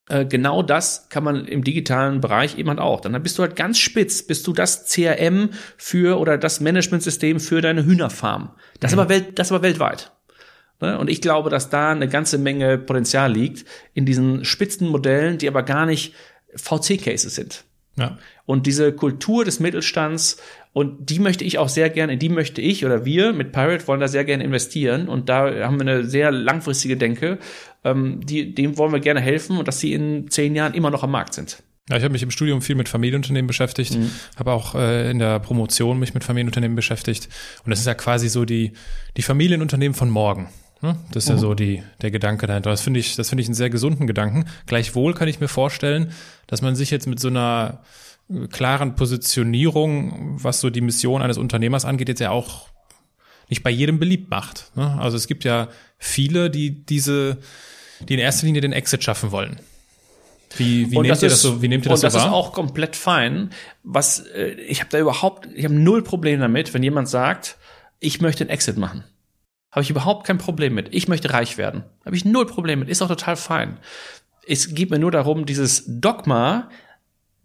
äh, genau das kann man im digitalen Bereich eben halt auch. Dann bist du halt ganz spitz, bist du das CRM für oder das Managementsystem für deine Hühnerfarm. Das mhm. aber welt, das aber weltweit. Ne? Und ich glaube, dass da eine ganze Menge Potenzial liegt in diesen spitzen Modellen, die aber gar nicht VC-Cases sind. Ja. Und diese Kultur des Mittelstands, und die möchte ich auch sehr gerne, in die möchte ich oder wir mit Pirate wollen da sehr gerne investieren. Und da haben wir eine sehr langfristige Denke. Ähm, die, dem wollen wir gerne helfen und dass sie in zehn Jahren immer noch am Markt sind. Ja, ich habe mich im Studium viel mit Familienunternehmen beschäftigt, mhm. habe auch äh, in der Promotion mich mit Familienunternehmen beschäftigt. Und das ist ja quasi so die, die Familienunternehmen von morgen. Ne? Das ist mhm. ja so die, der Gedanke dahinter. Das finde ich, das finde ich einen sehr gesunden Gedanken. Gleichwohl kann ich mir vorstellen, dass man sich jetzt mit so einer klaren Positionierung, was so die Mission eines Unternehmers angeht, jetzt ja auch nicht bei jedem beliebt macht. Ne? Also es gibt ja viele, die diese, die in erster Linie den Exit schaffen wollen. Wie, wie nehmt ihr das so? Wie nehmt ihr das und so das ist auch komplett fein. Was äh, ich habe da überhaupt, ich habe null Problem damit, wenn jemand sagt, ich möchte einen Exit machen. Habe ich überhaupt kein Problem mit. Ich möchte reich werden. Habe ich null Problem mit. Ist auch total fein. Es geht mir nur darum, dieses Dogma,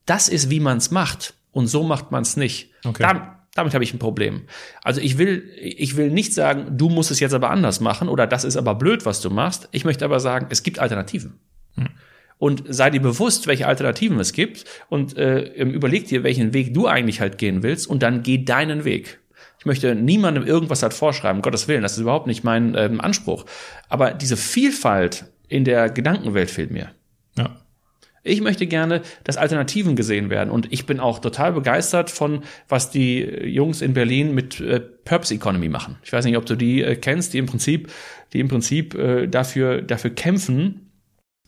das ist, wie man es macht. Und so macht man es nicht. Okay. Da, damit habe ich ein Problem. Also ich will, ich will nicht sagen, du musst es jetzt aber anders machen oder das ist aber blöd, was du machst. Ich möchte aber sagen, es gibt Alternativen. Hm. Und sei dir bewusst, welche Alternativen es gibt und äh, überleg dir, welchen Weg du eigentlich halt gehen willst und dann geh deinen Weg. Ich möchte niemandem irgendwas halt vorschreiben, Gottes Willen, das ist überhaupt nicht mein ähm, Anspruch. Aber diese Vielfalt in der Gedankenwelt fehlt mir. Ja. Ich möchte gerne, dass Alternativen gesehen werden. Und ich bin auch total begeistert von, was die Jungs in Berlin mit äh, Purpose Economy machen. Ich weiß nicht, ob du die äh, kennst, die im Prinzip, die im Prinzip äh, dafür, dafür kämpfen,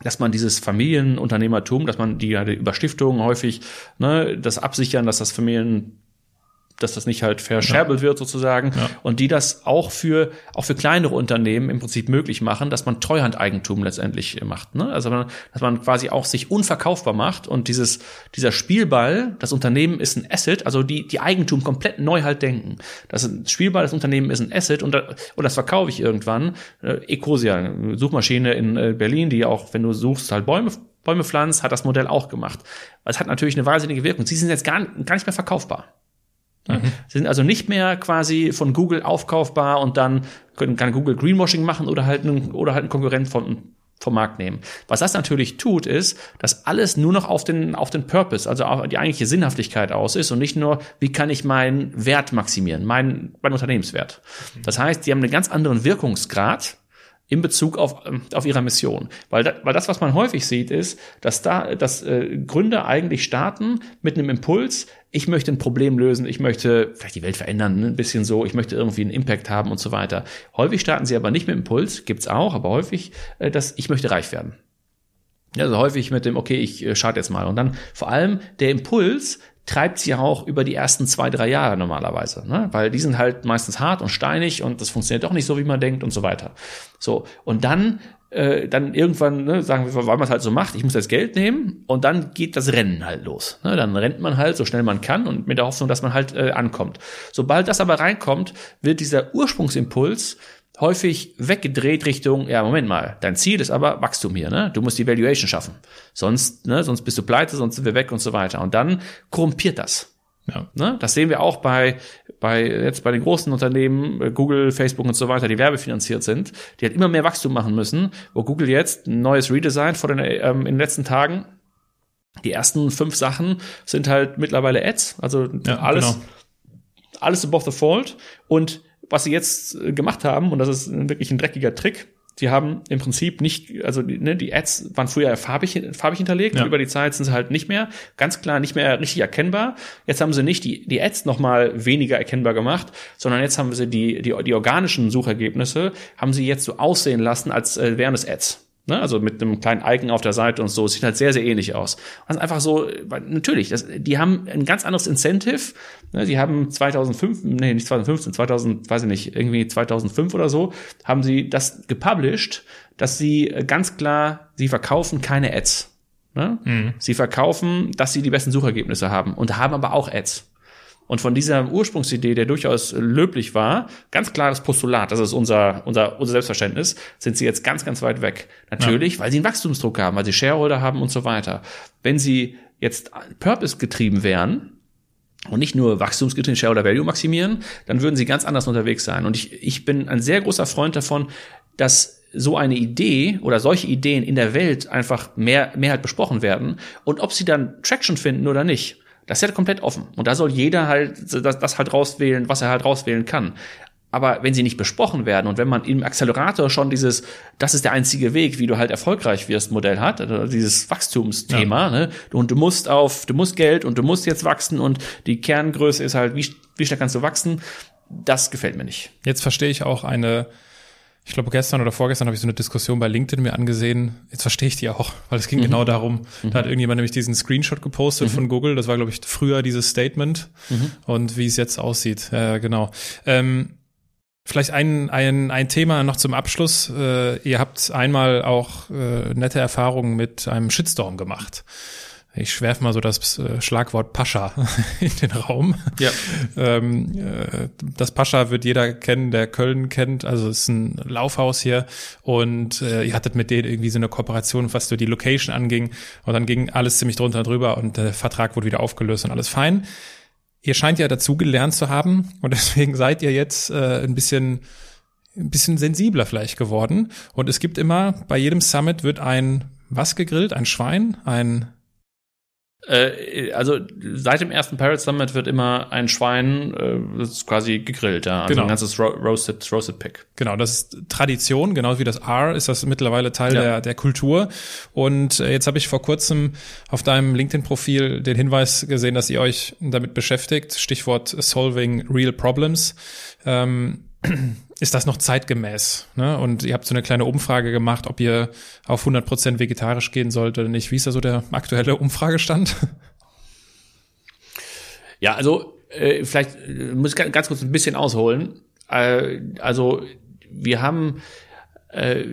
dass man dieses Familienunternehmertum, dass man die ja über Stiftungen häufig ne, das absichern, dass das Familien dass das nicht halt verscherbelt ja. wird sozusagen ja. und die das auch für auch für kleinere Unternehmen im Prinzip möglich machen, dass man Treuhandeigentum letztendlich macht, ne? Also dass man quasi auch sich unverkaufbar macht und dieses dieser Spielball, das Unternehmen ist ein Asset, also die die Eigentum komplett neu halt denken. Das Spielball, das Unternehmen ist ein Asset und, und das verkaufe ich irgendwann. Äh, Ecosia, Suchmaschine in äh, Berlin, die auch, wenn du suchst, halt Bäume Bäume pflanzt, hat das Modell auch gemacht. Es hat natürlich eine wahnsinnige Wirkung. Sie sind jetzt gar, gar nicht mehr verkaufbar. Mhm. Sie sind also nicht mehr quasi von Google aufkaufbar und dann können, kann Google Greenwashing machen oder halt ein, oder halt ein Konkurrent von, vom Markt nehmen. Was das natürlich tut, ist, dass alles nur noch auf den, auf den Purpose, also auf die eigentliche Sinnhaftigkeit aus ist und nicht nur, wie kann ich meinen Wert maximieren, meinen, meinen Unternehmenswert. Das heißt, die haben einen ganz anderen Wirkungsgrad in Bezug auf, ähm, auf ihrer Mission. Weil, da, weil das, was man häufig sieht, ist, dass da, dass äh, Gründer eigentlich starten mit einem Impuls, ich möchte ein Problem lösen, ich möchte vielleicht die Welt verändern, ne, ein bisschen so, ich möchte irgendwie einen Impact haben und so weiter. Häufig starten sie aber nicht mit Impuls, gibt's auch, aber häufig, äh, dass ich möchte reich werden. Also häufig mit dem, okay, ich äh, starte jetzt mal. Und dann vor allem der Impuls, treibt sie auch über die ersten zwei, drei Jahre normalerweise, ne? weil die sind halt meistens hart und steinig und das funktioniert doch nicht so, wie man denkt und so weiter. So, und dann äh, dann irgendwann ne, sagen wir, weil man es halt so macht, ich muss das Geld nehmen und dann geht das Rennen halt los. Ne? Dann rennt man halt so schnell man kann und mit der Hoffnung, dass man halt äh, ankommt. Sobald das aber reinkommt, wird dieser Ursprungsimpuls häufig weggedreht Richtung, ja, Moment mal, dein Ziel ist aber Wachstum hier, ne? Du musst die Valuation schaffen. Sonst, ne, sonst bist du pleite, sonst sind wir weg und so weiter. Und dann korrumpiert das. Ja. Ne? Das sehen wir auch bei, bei, jetzt bei den großen Unternehmen, äh, Google, Facebook und so weiter, die werbefinanziert sind, die halt immer mehr Wachstum machen müssen, wo Google jetzt ein neues Redesign vor den, ähm, in den letzten Tagen die ersten fünf Sachen sind halt mittlerweile Ads, also ja, alles, genau. alles above the fold. Und was sie jetzt äh, gemacht haben, und das ist wirklich ein dreckiger Trick, sie haben im Prinzip nicht, also ne, die Ads waren früher farbig, farbig hinterlegt, ja. über die Zeit sind sie halt nicht mehr, ganz klar nicht mehr richtig erkennbar. Jetzt haben sie nicht die, die Ads nochmal weniger erkennbar gemacht, sondern jetzt haben sie die, die, die organischen Suchergebnisse, haben sie jetzt so aussehen lassen, als äh, wären es Ads. Ne? Also mit einem kleinen Icon auf der Seite und so. Sieht halt sehr, sehr ähnlich aus. Also einfach so, natürlich, das, die haben ein ganz anderes Incentive. Ne? Die haben 2005, nee, nicht 2015, 2000, weiß ich nicht, irgendwie 2005 oder so, haben sie das gepublished, dass sie ganz klar, sie verkaufen keine Ads. Ne? Mhm. Sie verkaufen, dass sie die besten Suchergebnisse haben und haben aber auch Ads. Und von dieser Ursprungsidee, der durchaus löblich war, ganz klares Postulat, das ist unser, unser, unser Selbstverständnis, sind sie jetzt ganz, ganz weit weg. Natürlich, ja. weil sie einen Wachstumsdruck haben, weil sie Shareholder haben und so weiter. Wenn sie jetzt Purpose getrieben wären, und nicht nur wachstumsgetrieben Shareholder Value maximieren, dann würden sie ganz anders unterwegs sein. Und ich, ich bin ein sehr großer Freund davon, dass so eine Idee oder solche Ideen in der Welt einfach mehr, mehr halt besprochen werden und ob sie dann Traction finden oder nicht. Das ist ja komplett offen. Und da soll jeder halt das, das halt rauswählen, was er halt rauswählen kann. Aber wenn sie nicht besprochen werden und wenn man im Accelerator schon dieses, das ist der einzige Weg, wie du halt erfolgreich wirst, Modell hat, also dieses Wachstumsthema, ja. ne? Und du musst auf, du musst Geld und du musst jetzt wachsen und die Kerngröße ist halt, wie, wie schnell kannst du wachsen? Das gefällt mir nicht. Jetzt verstehe ich auch eine, ich glaube, gestern oder vorgestern habe ich so eine Diskussion bei LinkedIn mir angesehen. Jetzt verstehe ich die auch, weil es ging mhm. genau darum. Mhm. Da hat irgendjemand nämlich diesen Screenshot gepostet mhm. von Google. Das war, glaube ich, früher dieses Statement mhm. und wie es jetzt aussieht. Äh, genau. Ähm, Vielleicht ein, ein, ein Thema noch zum Abschluss. Äh, ihr habt einmal auch äh, nette Erfahrungen mit einem Shitstorm gemacht ich schwerfe mal so das äh, Schlagwort Pascha in den Raum. Ja. Ähm, äh, das Pascha wird jeder kennen, der Köln kennt. Also es ist ein Laufhaus hier und äh, ihr hattet mit denen irgendwie so eine Kooperation, was so die Location anging. Und dann ging alles ziemlich drunter drüber und der Vertrag wurde wieder aufgelöst und alles fein. Ihr scheint ja dazu gelernt zu haben und deswegen seid ihr jetzt ein bisschen ein bisschen sensibler vielleicht geworden. Und es gibt immer, bei jedem Summit wird ein was gegrillt? Ein Schwein? Ein äh, also seit dem ersten Pirate Summit wird immer ein Schwein äh, quasi gegrillt, ja. Also genau. ein ganzes Ro Roasted, Roasted Pick. Genau, das ist Tradition, genau wie das R ist das mittlerweile Teil ja. der, der Kultur. Und äh, jetzt habe ich vor kurzem auf deinem LinkedIn-Profil den Hinweis gesehen, dass ihr euch damit beschäftigt. Stichwort Solving Real Problems. Ähm, ist das noch zeitgemäß? Ne? Und ihr habt so eine kleine Umfrage gemacht, ob ihr auf 100% vegetarisch gehen sollt oder nicht. Wie ist da so der aktuelle Umfragestand? Ja, also äh, vielleicht äh, muss ich ganz kurz ein bisschen ausholen. Äh, also wir haben äh,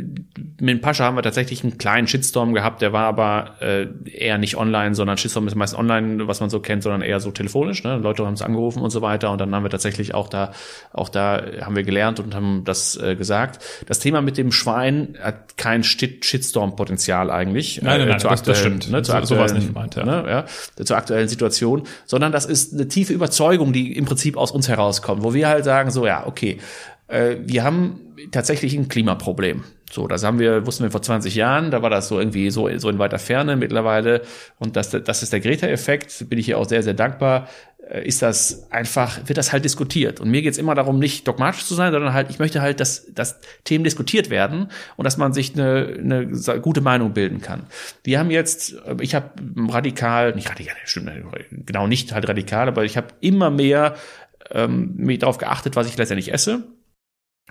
mit Pascha haben wir tatsächlich einen kleinen Shitstorm gehabt, der war aber äh, eher nicht online, sondern Shitstorm ist meist online, was man so kennt, sondern eher so telefonisch. Ne? Leute haben es angerufen und so weiter und dann haben wir tatsächlich auch da, auch da haben wir gelernt und haben das äh, gesagt. Das Thema mit dem Schwein hat kein Shitstorm-Potenzial eigentlich. Nein, nein, äh, nein das, das stimmt. Ne, zur so, nicht gemeint, ja. Ne, ja, zur aktuellen Situation, sondern das ist eine tiefe Überzeugung, die im Prinzip aus uns herauskommt, wo wir halt sagen so, ja, okay, äh, wir haben tatsächlich ein Klimaproblem. So, das haben wir, wussten wir vor 20 Jahren, da war das so irgendwie so, so in weiter Ferne mittlerweile. Und das, das ist der Greta-Effekt, bin ich hier auch sehr, sehr dankbar. Äh, ist das einfach, wird das halt diskutiert. Und mir geht's immer darum, nicht dogmatisch zu sein, sondern halt, ich möchte halt, dass, dass Themen diskutiert werden und dass man sich eine, eine gute Meinung bilden kann. Wir haben jetzt, ich habe radikal, nicht radikal, stimmt, genau nicht halt radikal, aber ich habe immer mehr ähm, mir darauf geachtet, was ich letztendlich esse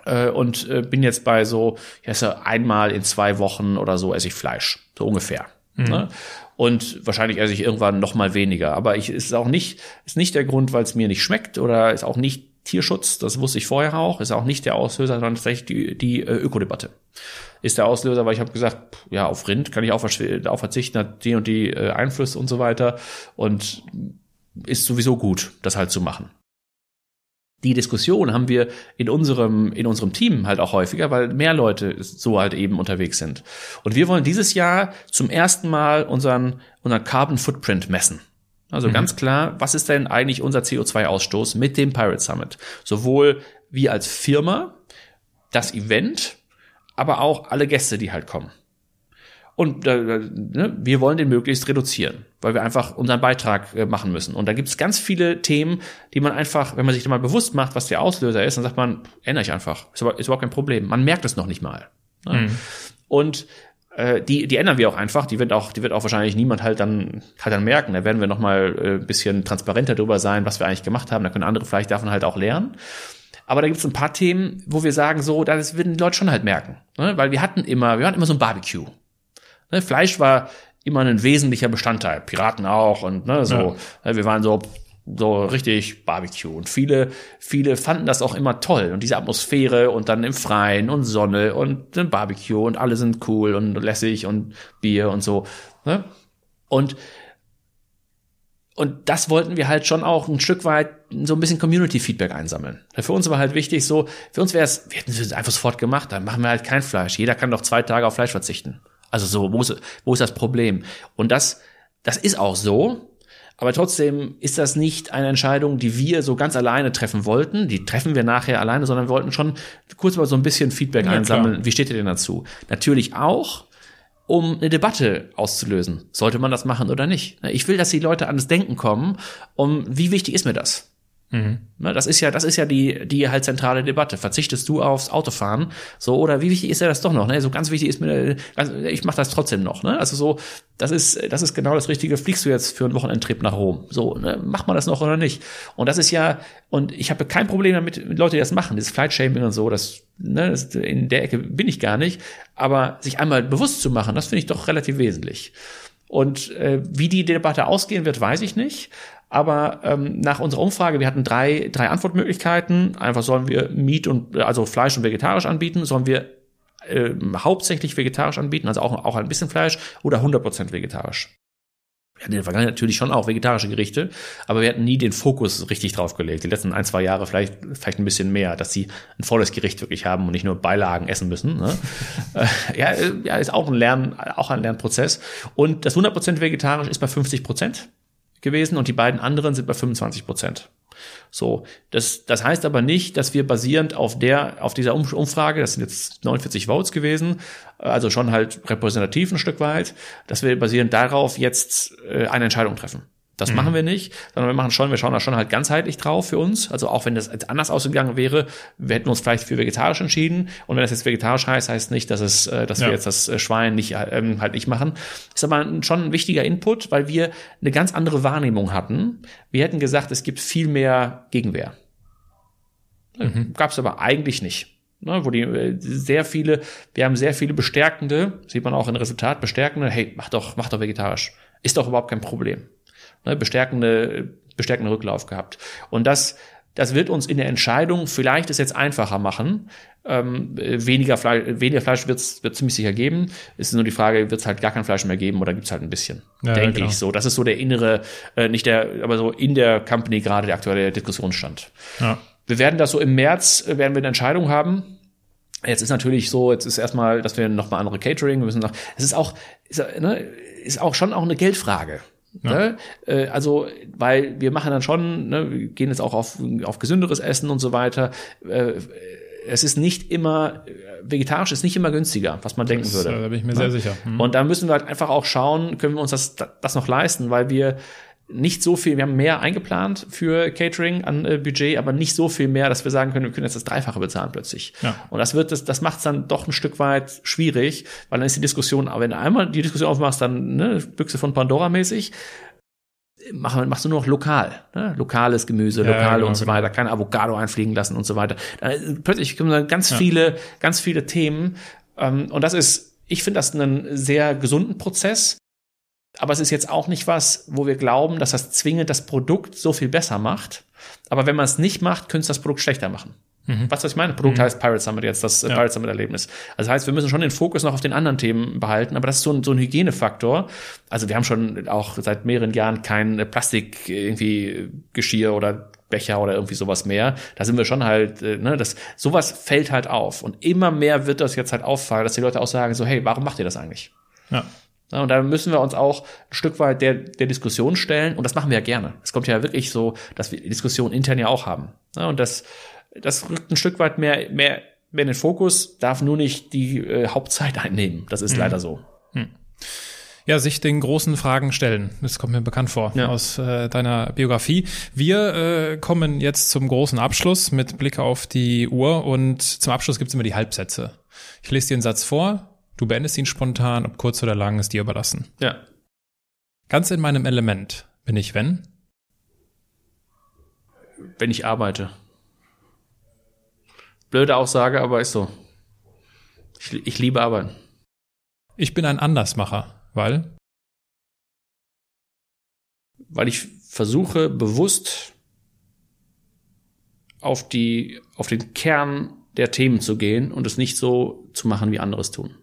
äh, und äh, bin jetzt bei so, ich esse einmal in zwei Wochen oder so esse ich Fleisch, so ungefähr. Mhm. Ne? Und wahrscheinlich esse ich irgendwann noch mal weniger. Aber ich ist auch nicht, ist nicht der Grund, weil es mir nicht schmeckt oder ist auch nicht Tierschutz, das wusste ich vorher auch, ist auch nicht der Auslöser, sondern tatsächlich die, die äh, Ökodebatte. Ist der Auslöser, weil ich habe gesagt, ja, auf Rind kann ich auch, auch verzichten, hat die und die äh, Einflüsse und so weiter. Und ist sowieso gut, das halt zu machen. Die Diskussion haben wir in unserem, in unserem Team halt auch häufiger, weil mehr Leute so halt eben unterwegs sind. Und wir wollen dieses Jahr zum ersten Mal unseren, unseren Carbon Footprint messen. Also mhm. ganz klar, was ist denn eigentlich unser CO2-Ausstoß mit dem Pirate Summit? Sowohl wir als Firma, das Event, aber auch alle Gäste, die halt kommen. Und äh, ne, wir wollen den möglichst reduzieren, weil wir einfach unseren Beitrag äh, machen müssen. Und da gibt es ganz viele Themen, die man einfach, wenn man sich da mal bewusst macht, was der Auslöser ist, dann sagt man, ändere ich einfach. Ist, aber, ist überhaupt kein Problem. Man merkt es noch nicht mal. Ne? Mhm. Und äh, die, die ändern wir auch einfach. Die wird auch, die wird auch wahrscheinlich niemand halt dann, halt dann merken. Da werden wir noch mal äh, ein bisschen transparenter drüber sein, was wir eigentlich gemacht haben. Da können andere vielleicht davon halt auch lernen. Aber da gibt es ein paar Themen, wo wir sagen, so, das würden die Leute schon halt merken. Ne? Weil wir hatten immer, wir hatten immer so ein Barbecue. Ne, Fleisch war immer ein wesentlicher Bestandteil. Piraten auch und ne, so. Ja. Ne, wir waren so so richtig Barbecue und viele viele fanden das auch immer toll und diese Atmosphäre und dann im Freien und Sonne und ein Barbecue und alle sind cool und lässig und Bier und so ne? und und das wollten wir halt schon auch ein Stück weit so ein bisschen Community-Feedback einsammeln. Für uns war halt wichtig, so, für uns wäre es, wir hätten es einfach sofort gemacht, dann machen wir halt kein Fleisch. Jeder kann doch zwei Tage auf Fleisch verzichten. Also so, wo ist, wo ist das Problem? Und das, das ist auch so. Aber trotzdem ist das nicht eine Entscheidung, die wir so ganz alleine treffen wollten. Die treffen wir nachher alleine, sondern wir wollten schon kurz mal so ein bisschen Feedback ja, einsammeln. Klar. Wie steht ihr denn dazu? Natürlich auch, um eine Debatte auszulösen. Sollte man das machen oder nicht? Ich will, dass die Leute an das Denken kommen, um wie wichtig ist mir das? Mhm. Das ist ja, das ist ja die, die halt zentrale Debatte. Verzichtest du aufs Autofahren? So, oder wie wichtig ist ja das doch noch? Ne? So ganz wichtig ist mir, ich mache das trotzdem noch. Ne? Also so, das ist, das ist genau das Richtige. Fliegst du jetzt für einen Wochenendtrip nach Rom? So, ne? macht man das noch oder nicht? Und das ist ja, und ich habe kein Problem damit, mit Leute, die das machen, dieses Flight-Shaming und so, das, ne, das, in der Ecke bin ich gar nicht. Aber sich einmal bewusst zu machen, das finde ich doch relativ wesentlich. Und äh, wie die Debatte ausgehen wird, weiß ich nicht. Aber ähm, nach unserer Umfrage, wir hatten drei, drei Antwortmöglichkeiten. Einfach sollen wir Meat und also Fleisch und vegetarisch anbieten, sollen wir äh, hauptsächlich vegetarisch anbieten, also auch, auch ein bisschen Fleisch oder 100% vegetarisch. Wir hatten in der Vergangenheit natürlich schon auch vegetarische Gerichte, aber wir hatten nie den Fokus richtig drauf gelegt. Die letzten ein, zwei Jahre vielleicht, vielleicht ein bisschen mehr, dass sie ein volles Gericht wirklich haben und nicht nur Beilagen essen müssen. Ne? Ja, äh, ja, ist auch ein Lern, auch ein Lernprozess. Und das 100% vegetarisch ist bei 50 Prozent gewesen und die beiden anderen sind bei 25 Prozent. So, das, das heißt aber nicht, dass wir basierend auf der, auf dieser Umfrage, das sind jetzt 49 Votes gewesen, also schon halt repräsentativ ein Stück weit, dass wir basierend darauf jetzt äh, eine Entscheidung treffen. Das mhm. machen wir nicht, sondern wir machen schon, wir schauen da schon halt ganzheitlich drauf für uns. Also auch wenn das jetzt anders ausgegangen wäre, wir hätten uns vielleicht für vegetarisch entschieden. Und wenn das jetzt vegetarisch heißt, heißt nicht, dass es, äh, dass ja. wir jetzt das äh, Schwein nicht ähm, halt nicht machen. Ist aber schon ein wichtiger Input, weil wir eine ganz andere Wahrnehmung hatten. Wir hätten gesagt, es gibt viel mehr Gegenwehr. Mhm. Gab es aber eigentlich nicht. Ne, wo die äh, sehr viele, wir haben sehr viele bestärkende, sieht man auch in Resultat, bestärkende, hey, mach doch, mach doch vegetarisch. Ist doch überhaupt kein Problem ne, bestärkende, bestärkende Rücklauf gehabt. Und das, das wird uns in der Entscheidung vielleicht es jetzt einfacher machen. Ähm, weniger Fleisch, weniger Fleisch wird es ziemlich sicher geben. Es ist nur die Frage, wird es halt gar kein Fleisch mehr geben oder gibt es halt ein bisschen? Ja, Denke genau. ich so. Das ist so der innere, äh, nicht der, aber so in der Company gerade der aktuelle Diskussionsstand. Ja. Wir werden das so im März, äh, werden wir eine Entscheidung haben. Jetzt ist natürlich so, jetzt ist erstmal, dass wir noch mal andere Catering, wir müssen noch, es ist auch, ist, ne, ist auch schon auch eine Geldfrage. Ja. Ne? Äh, also, weil wir machen dann schon, ne, wir gehen jetzt auch auf, auf gesünderes Essen und so weiter. Äh, es ist nicht immer, vegetarisch ist nicht immer günstiger, was man denken das, würde. Da bin ich mir ne? sehr sicher. Mhm. Und da müssen wir halt einfach auch schauen, können wir uns das, das noch leisten, weil wir nicht so viel, wir haben mehr eingeplant für Catering an äh, Budget, aber nicht so viel mehr, dass wir sagen können, wir können jetzt das Dreifache bezahlen plötzlich. Ja. Und das wird, das, das macht es dann doch ein Stück weit schwierig, weil dann ist die Diskussion, aber wenn du einmal die Diskussion aufmachst, dann ne, Büchse von Pandora mäßig, mach, machst du nur noch lokal, ne? lokales Gemüse, ja, lokal genau, und so genau. weiter, keine Avocado einfliegen lassen und so weiter. Dann, plötzlich kommen dann ganz ja. viele, ganz viele Themen ähm, und das ist, ich finde das einen sehr gesunden Prozess aber es ist jetzt auch nicht was, wo wir glauben, dass das zwingend das Produkt so viel besser macht. Aber wenn man es nicht macht, könnte es das Produkt schlechter machen. Mhm. Was, was ich meine? Produkt mhm. heißt Pirate Summit jetzt, das äh, ja. Pirate Summit Erlebnis. Also das heißt, wir müssen schon den Fokus noch auf den anderen Themen behalten, aber das ist so ein, so ein Hygienefaktor. Also wir haben schon auch seit mehreren Jahren kein Plastik irgendwie Geschirr oder Becher oder irgendwie sowas mehr. Da sind wir schon halt, äh, ne, das, sowas fällt halt auf. Und immer mehr wird das jetzt halt auffallen, dass die Leute auch sagen, so, hey, warum macht ihr das eigentlich? Ja. Und da müssen wir uns auch ein Stück weit der, der Diskussion stellen. Und das machen wir ja gerne. Es kommt ja wirklich so, dass wir die Diskussion intern ja auch haben. Und das, das rückt ein Stück weit mehr, mehr, mehr in den Fokus, darf nur nicht die äh, Hauptzeit einnehmen. Das ist mhm. leider so. Mhm. Ja, sich den großen Fragen stellen. Das kommt mir bekannt vor ja. aus äh, deiner Biografie. Wir äh, kommen jetzt zum großen Abschluss mit Blick auf die Uhr und zum Abschluss gibt's immer die Halbsätze. Ich lese dir einen Satz vor, Du beendest ihn spontan, ob kurz oder lang, ist dir überlassen. Ja. Ganz in meinem Element bin ich, wenn? Wenn ich arbeite. Blöde Aussage, aber ist so. Ich, ich liebe Arbeiten. Ich bin ein Andersmacher, weil? Weil ich versuche bewusst auf die, auf den Kern der Themen zu gehen und es nicht so zu machen, wie andere es tun.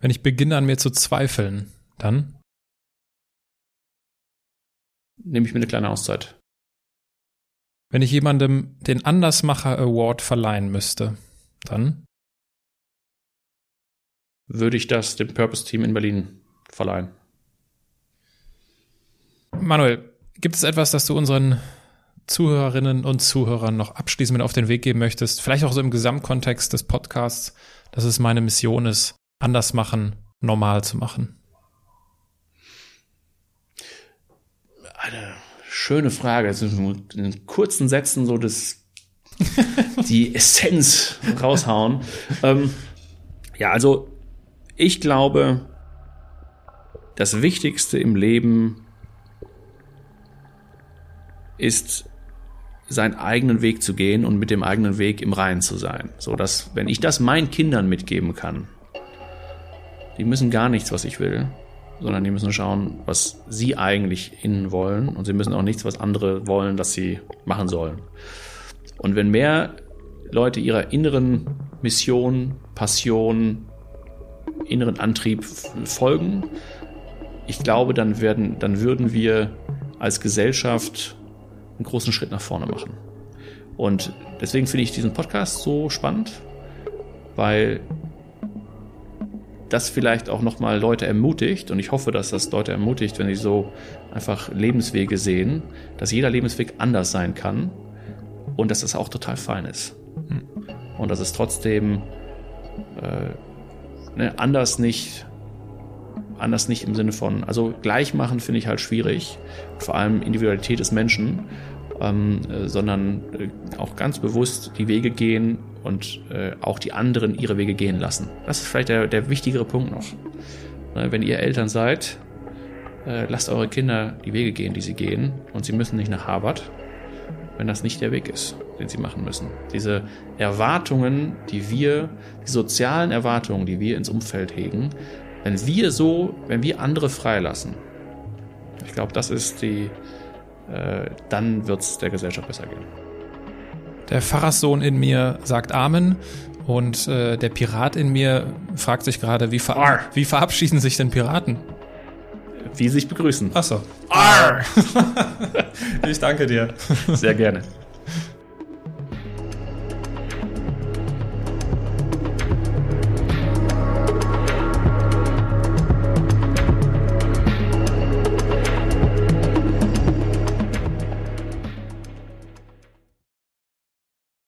Wenn ich beginne an mir zu zweifeln, dann? Nehme ich mir eine kleine Auszeit. Wenn ich jemandem den Andersmacher Award verleihen müsste, dann? Würde ich das dem Purpose Team in Berlin verleihen. Manuel, gibt es etwas, das du unseren Zuhörerinnen und Zuhörern noch abschließend mit auf den Weg geben möchtest? Vielleicht auch so im Gesamtkontext des Podcasts, dass es meine Mission ist, anders machen, normal zu machen? Eine schöne Frage. Also in kurzen Sätzen so das, die Essenz raushauen. ähm, ja, also ich glaube, das Wichtigste im Leben ist, seinen eigenen Weg zu gehen und mit dem eigenen Weg im Reinen zu sein. So dass, wenn ich das meinen Kindern mitgeben kann, die müssen gar nichts, was ich will, sondern die müssen schauen, was sie eigentlich innen wollen und sie müssen auch nichts, was andere wollen, dass sie machen sollen. Und wenn mehr Leute ihrer inneren Mission, Passion, inneren Antrieb folgen, ich glaube, dann werden, dann würden wir als Gesellschaft einen großen Schritt nach vorne machen. Und deswegen finde ich diesen Podcast so spannend, weil das vielleicht auch nochmal Leute ermutigt, und ich hoffe, dass das Leute ermutigt, wenn sie so einfach Lebenswege sehen, dass jeder Lebensweg anders sein kann und dass das auch total fein ist. Hm. Und dass es trotzdem äh, ne, anders nicht, anders nicht im Sinne von, also gleich machen finde ich halt schwierig, vor allem Individualität des Menschen, ähm, äh, sondern äh, auch ganz bewusst die Wege gehen und äh, auch die anderen ihre Wege gehen lassen. Das ist vielleicht der, der wichtigere Punkt noch. Ne, wenn ihr Eltern seid, äh, lasst eure Kinder die Wege gehen, die sie gehen und sie müssen nicht nach Harvard, wenn das nicht der Weg ist, den sie machen müssen. Diese Erwartungen, die wir, die sozialen Erwartungen, die wir ins Umfeld hegen, wenn wir so, wenn wir andere freilassen, ich glaube, das ist die, äh, dann wird es der Gesellschaft besser gehen. Der Pfarrerssohn in mir sagt Amen und äh, der Pirat in mir fragt sich gerade, wie, ver wie verabschieden sich denn Piraten? Wie sich begrüßen. Achso. Arr. ich danke dir. Sehr gerne.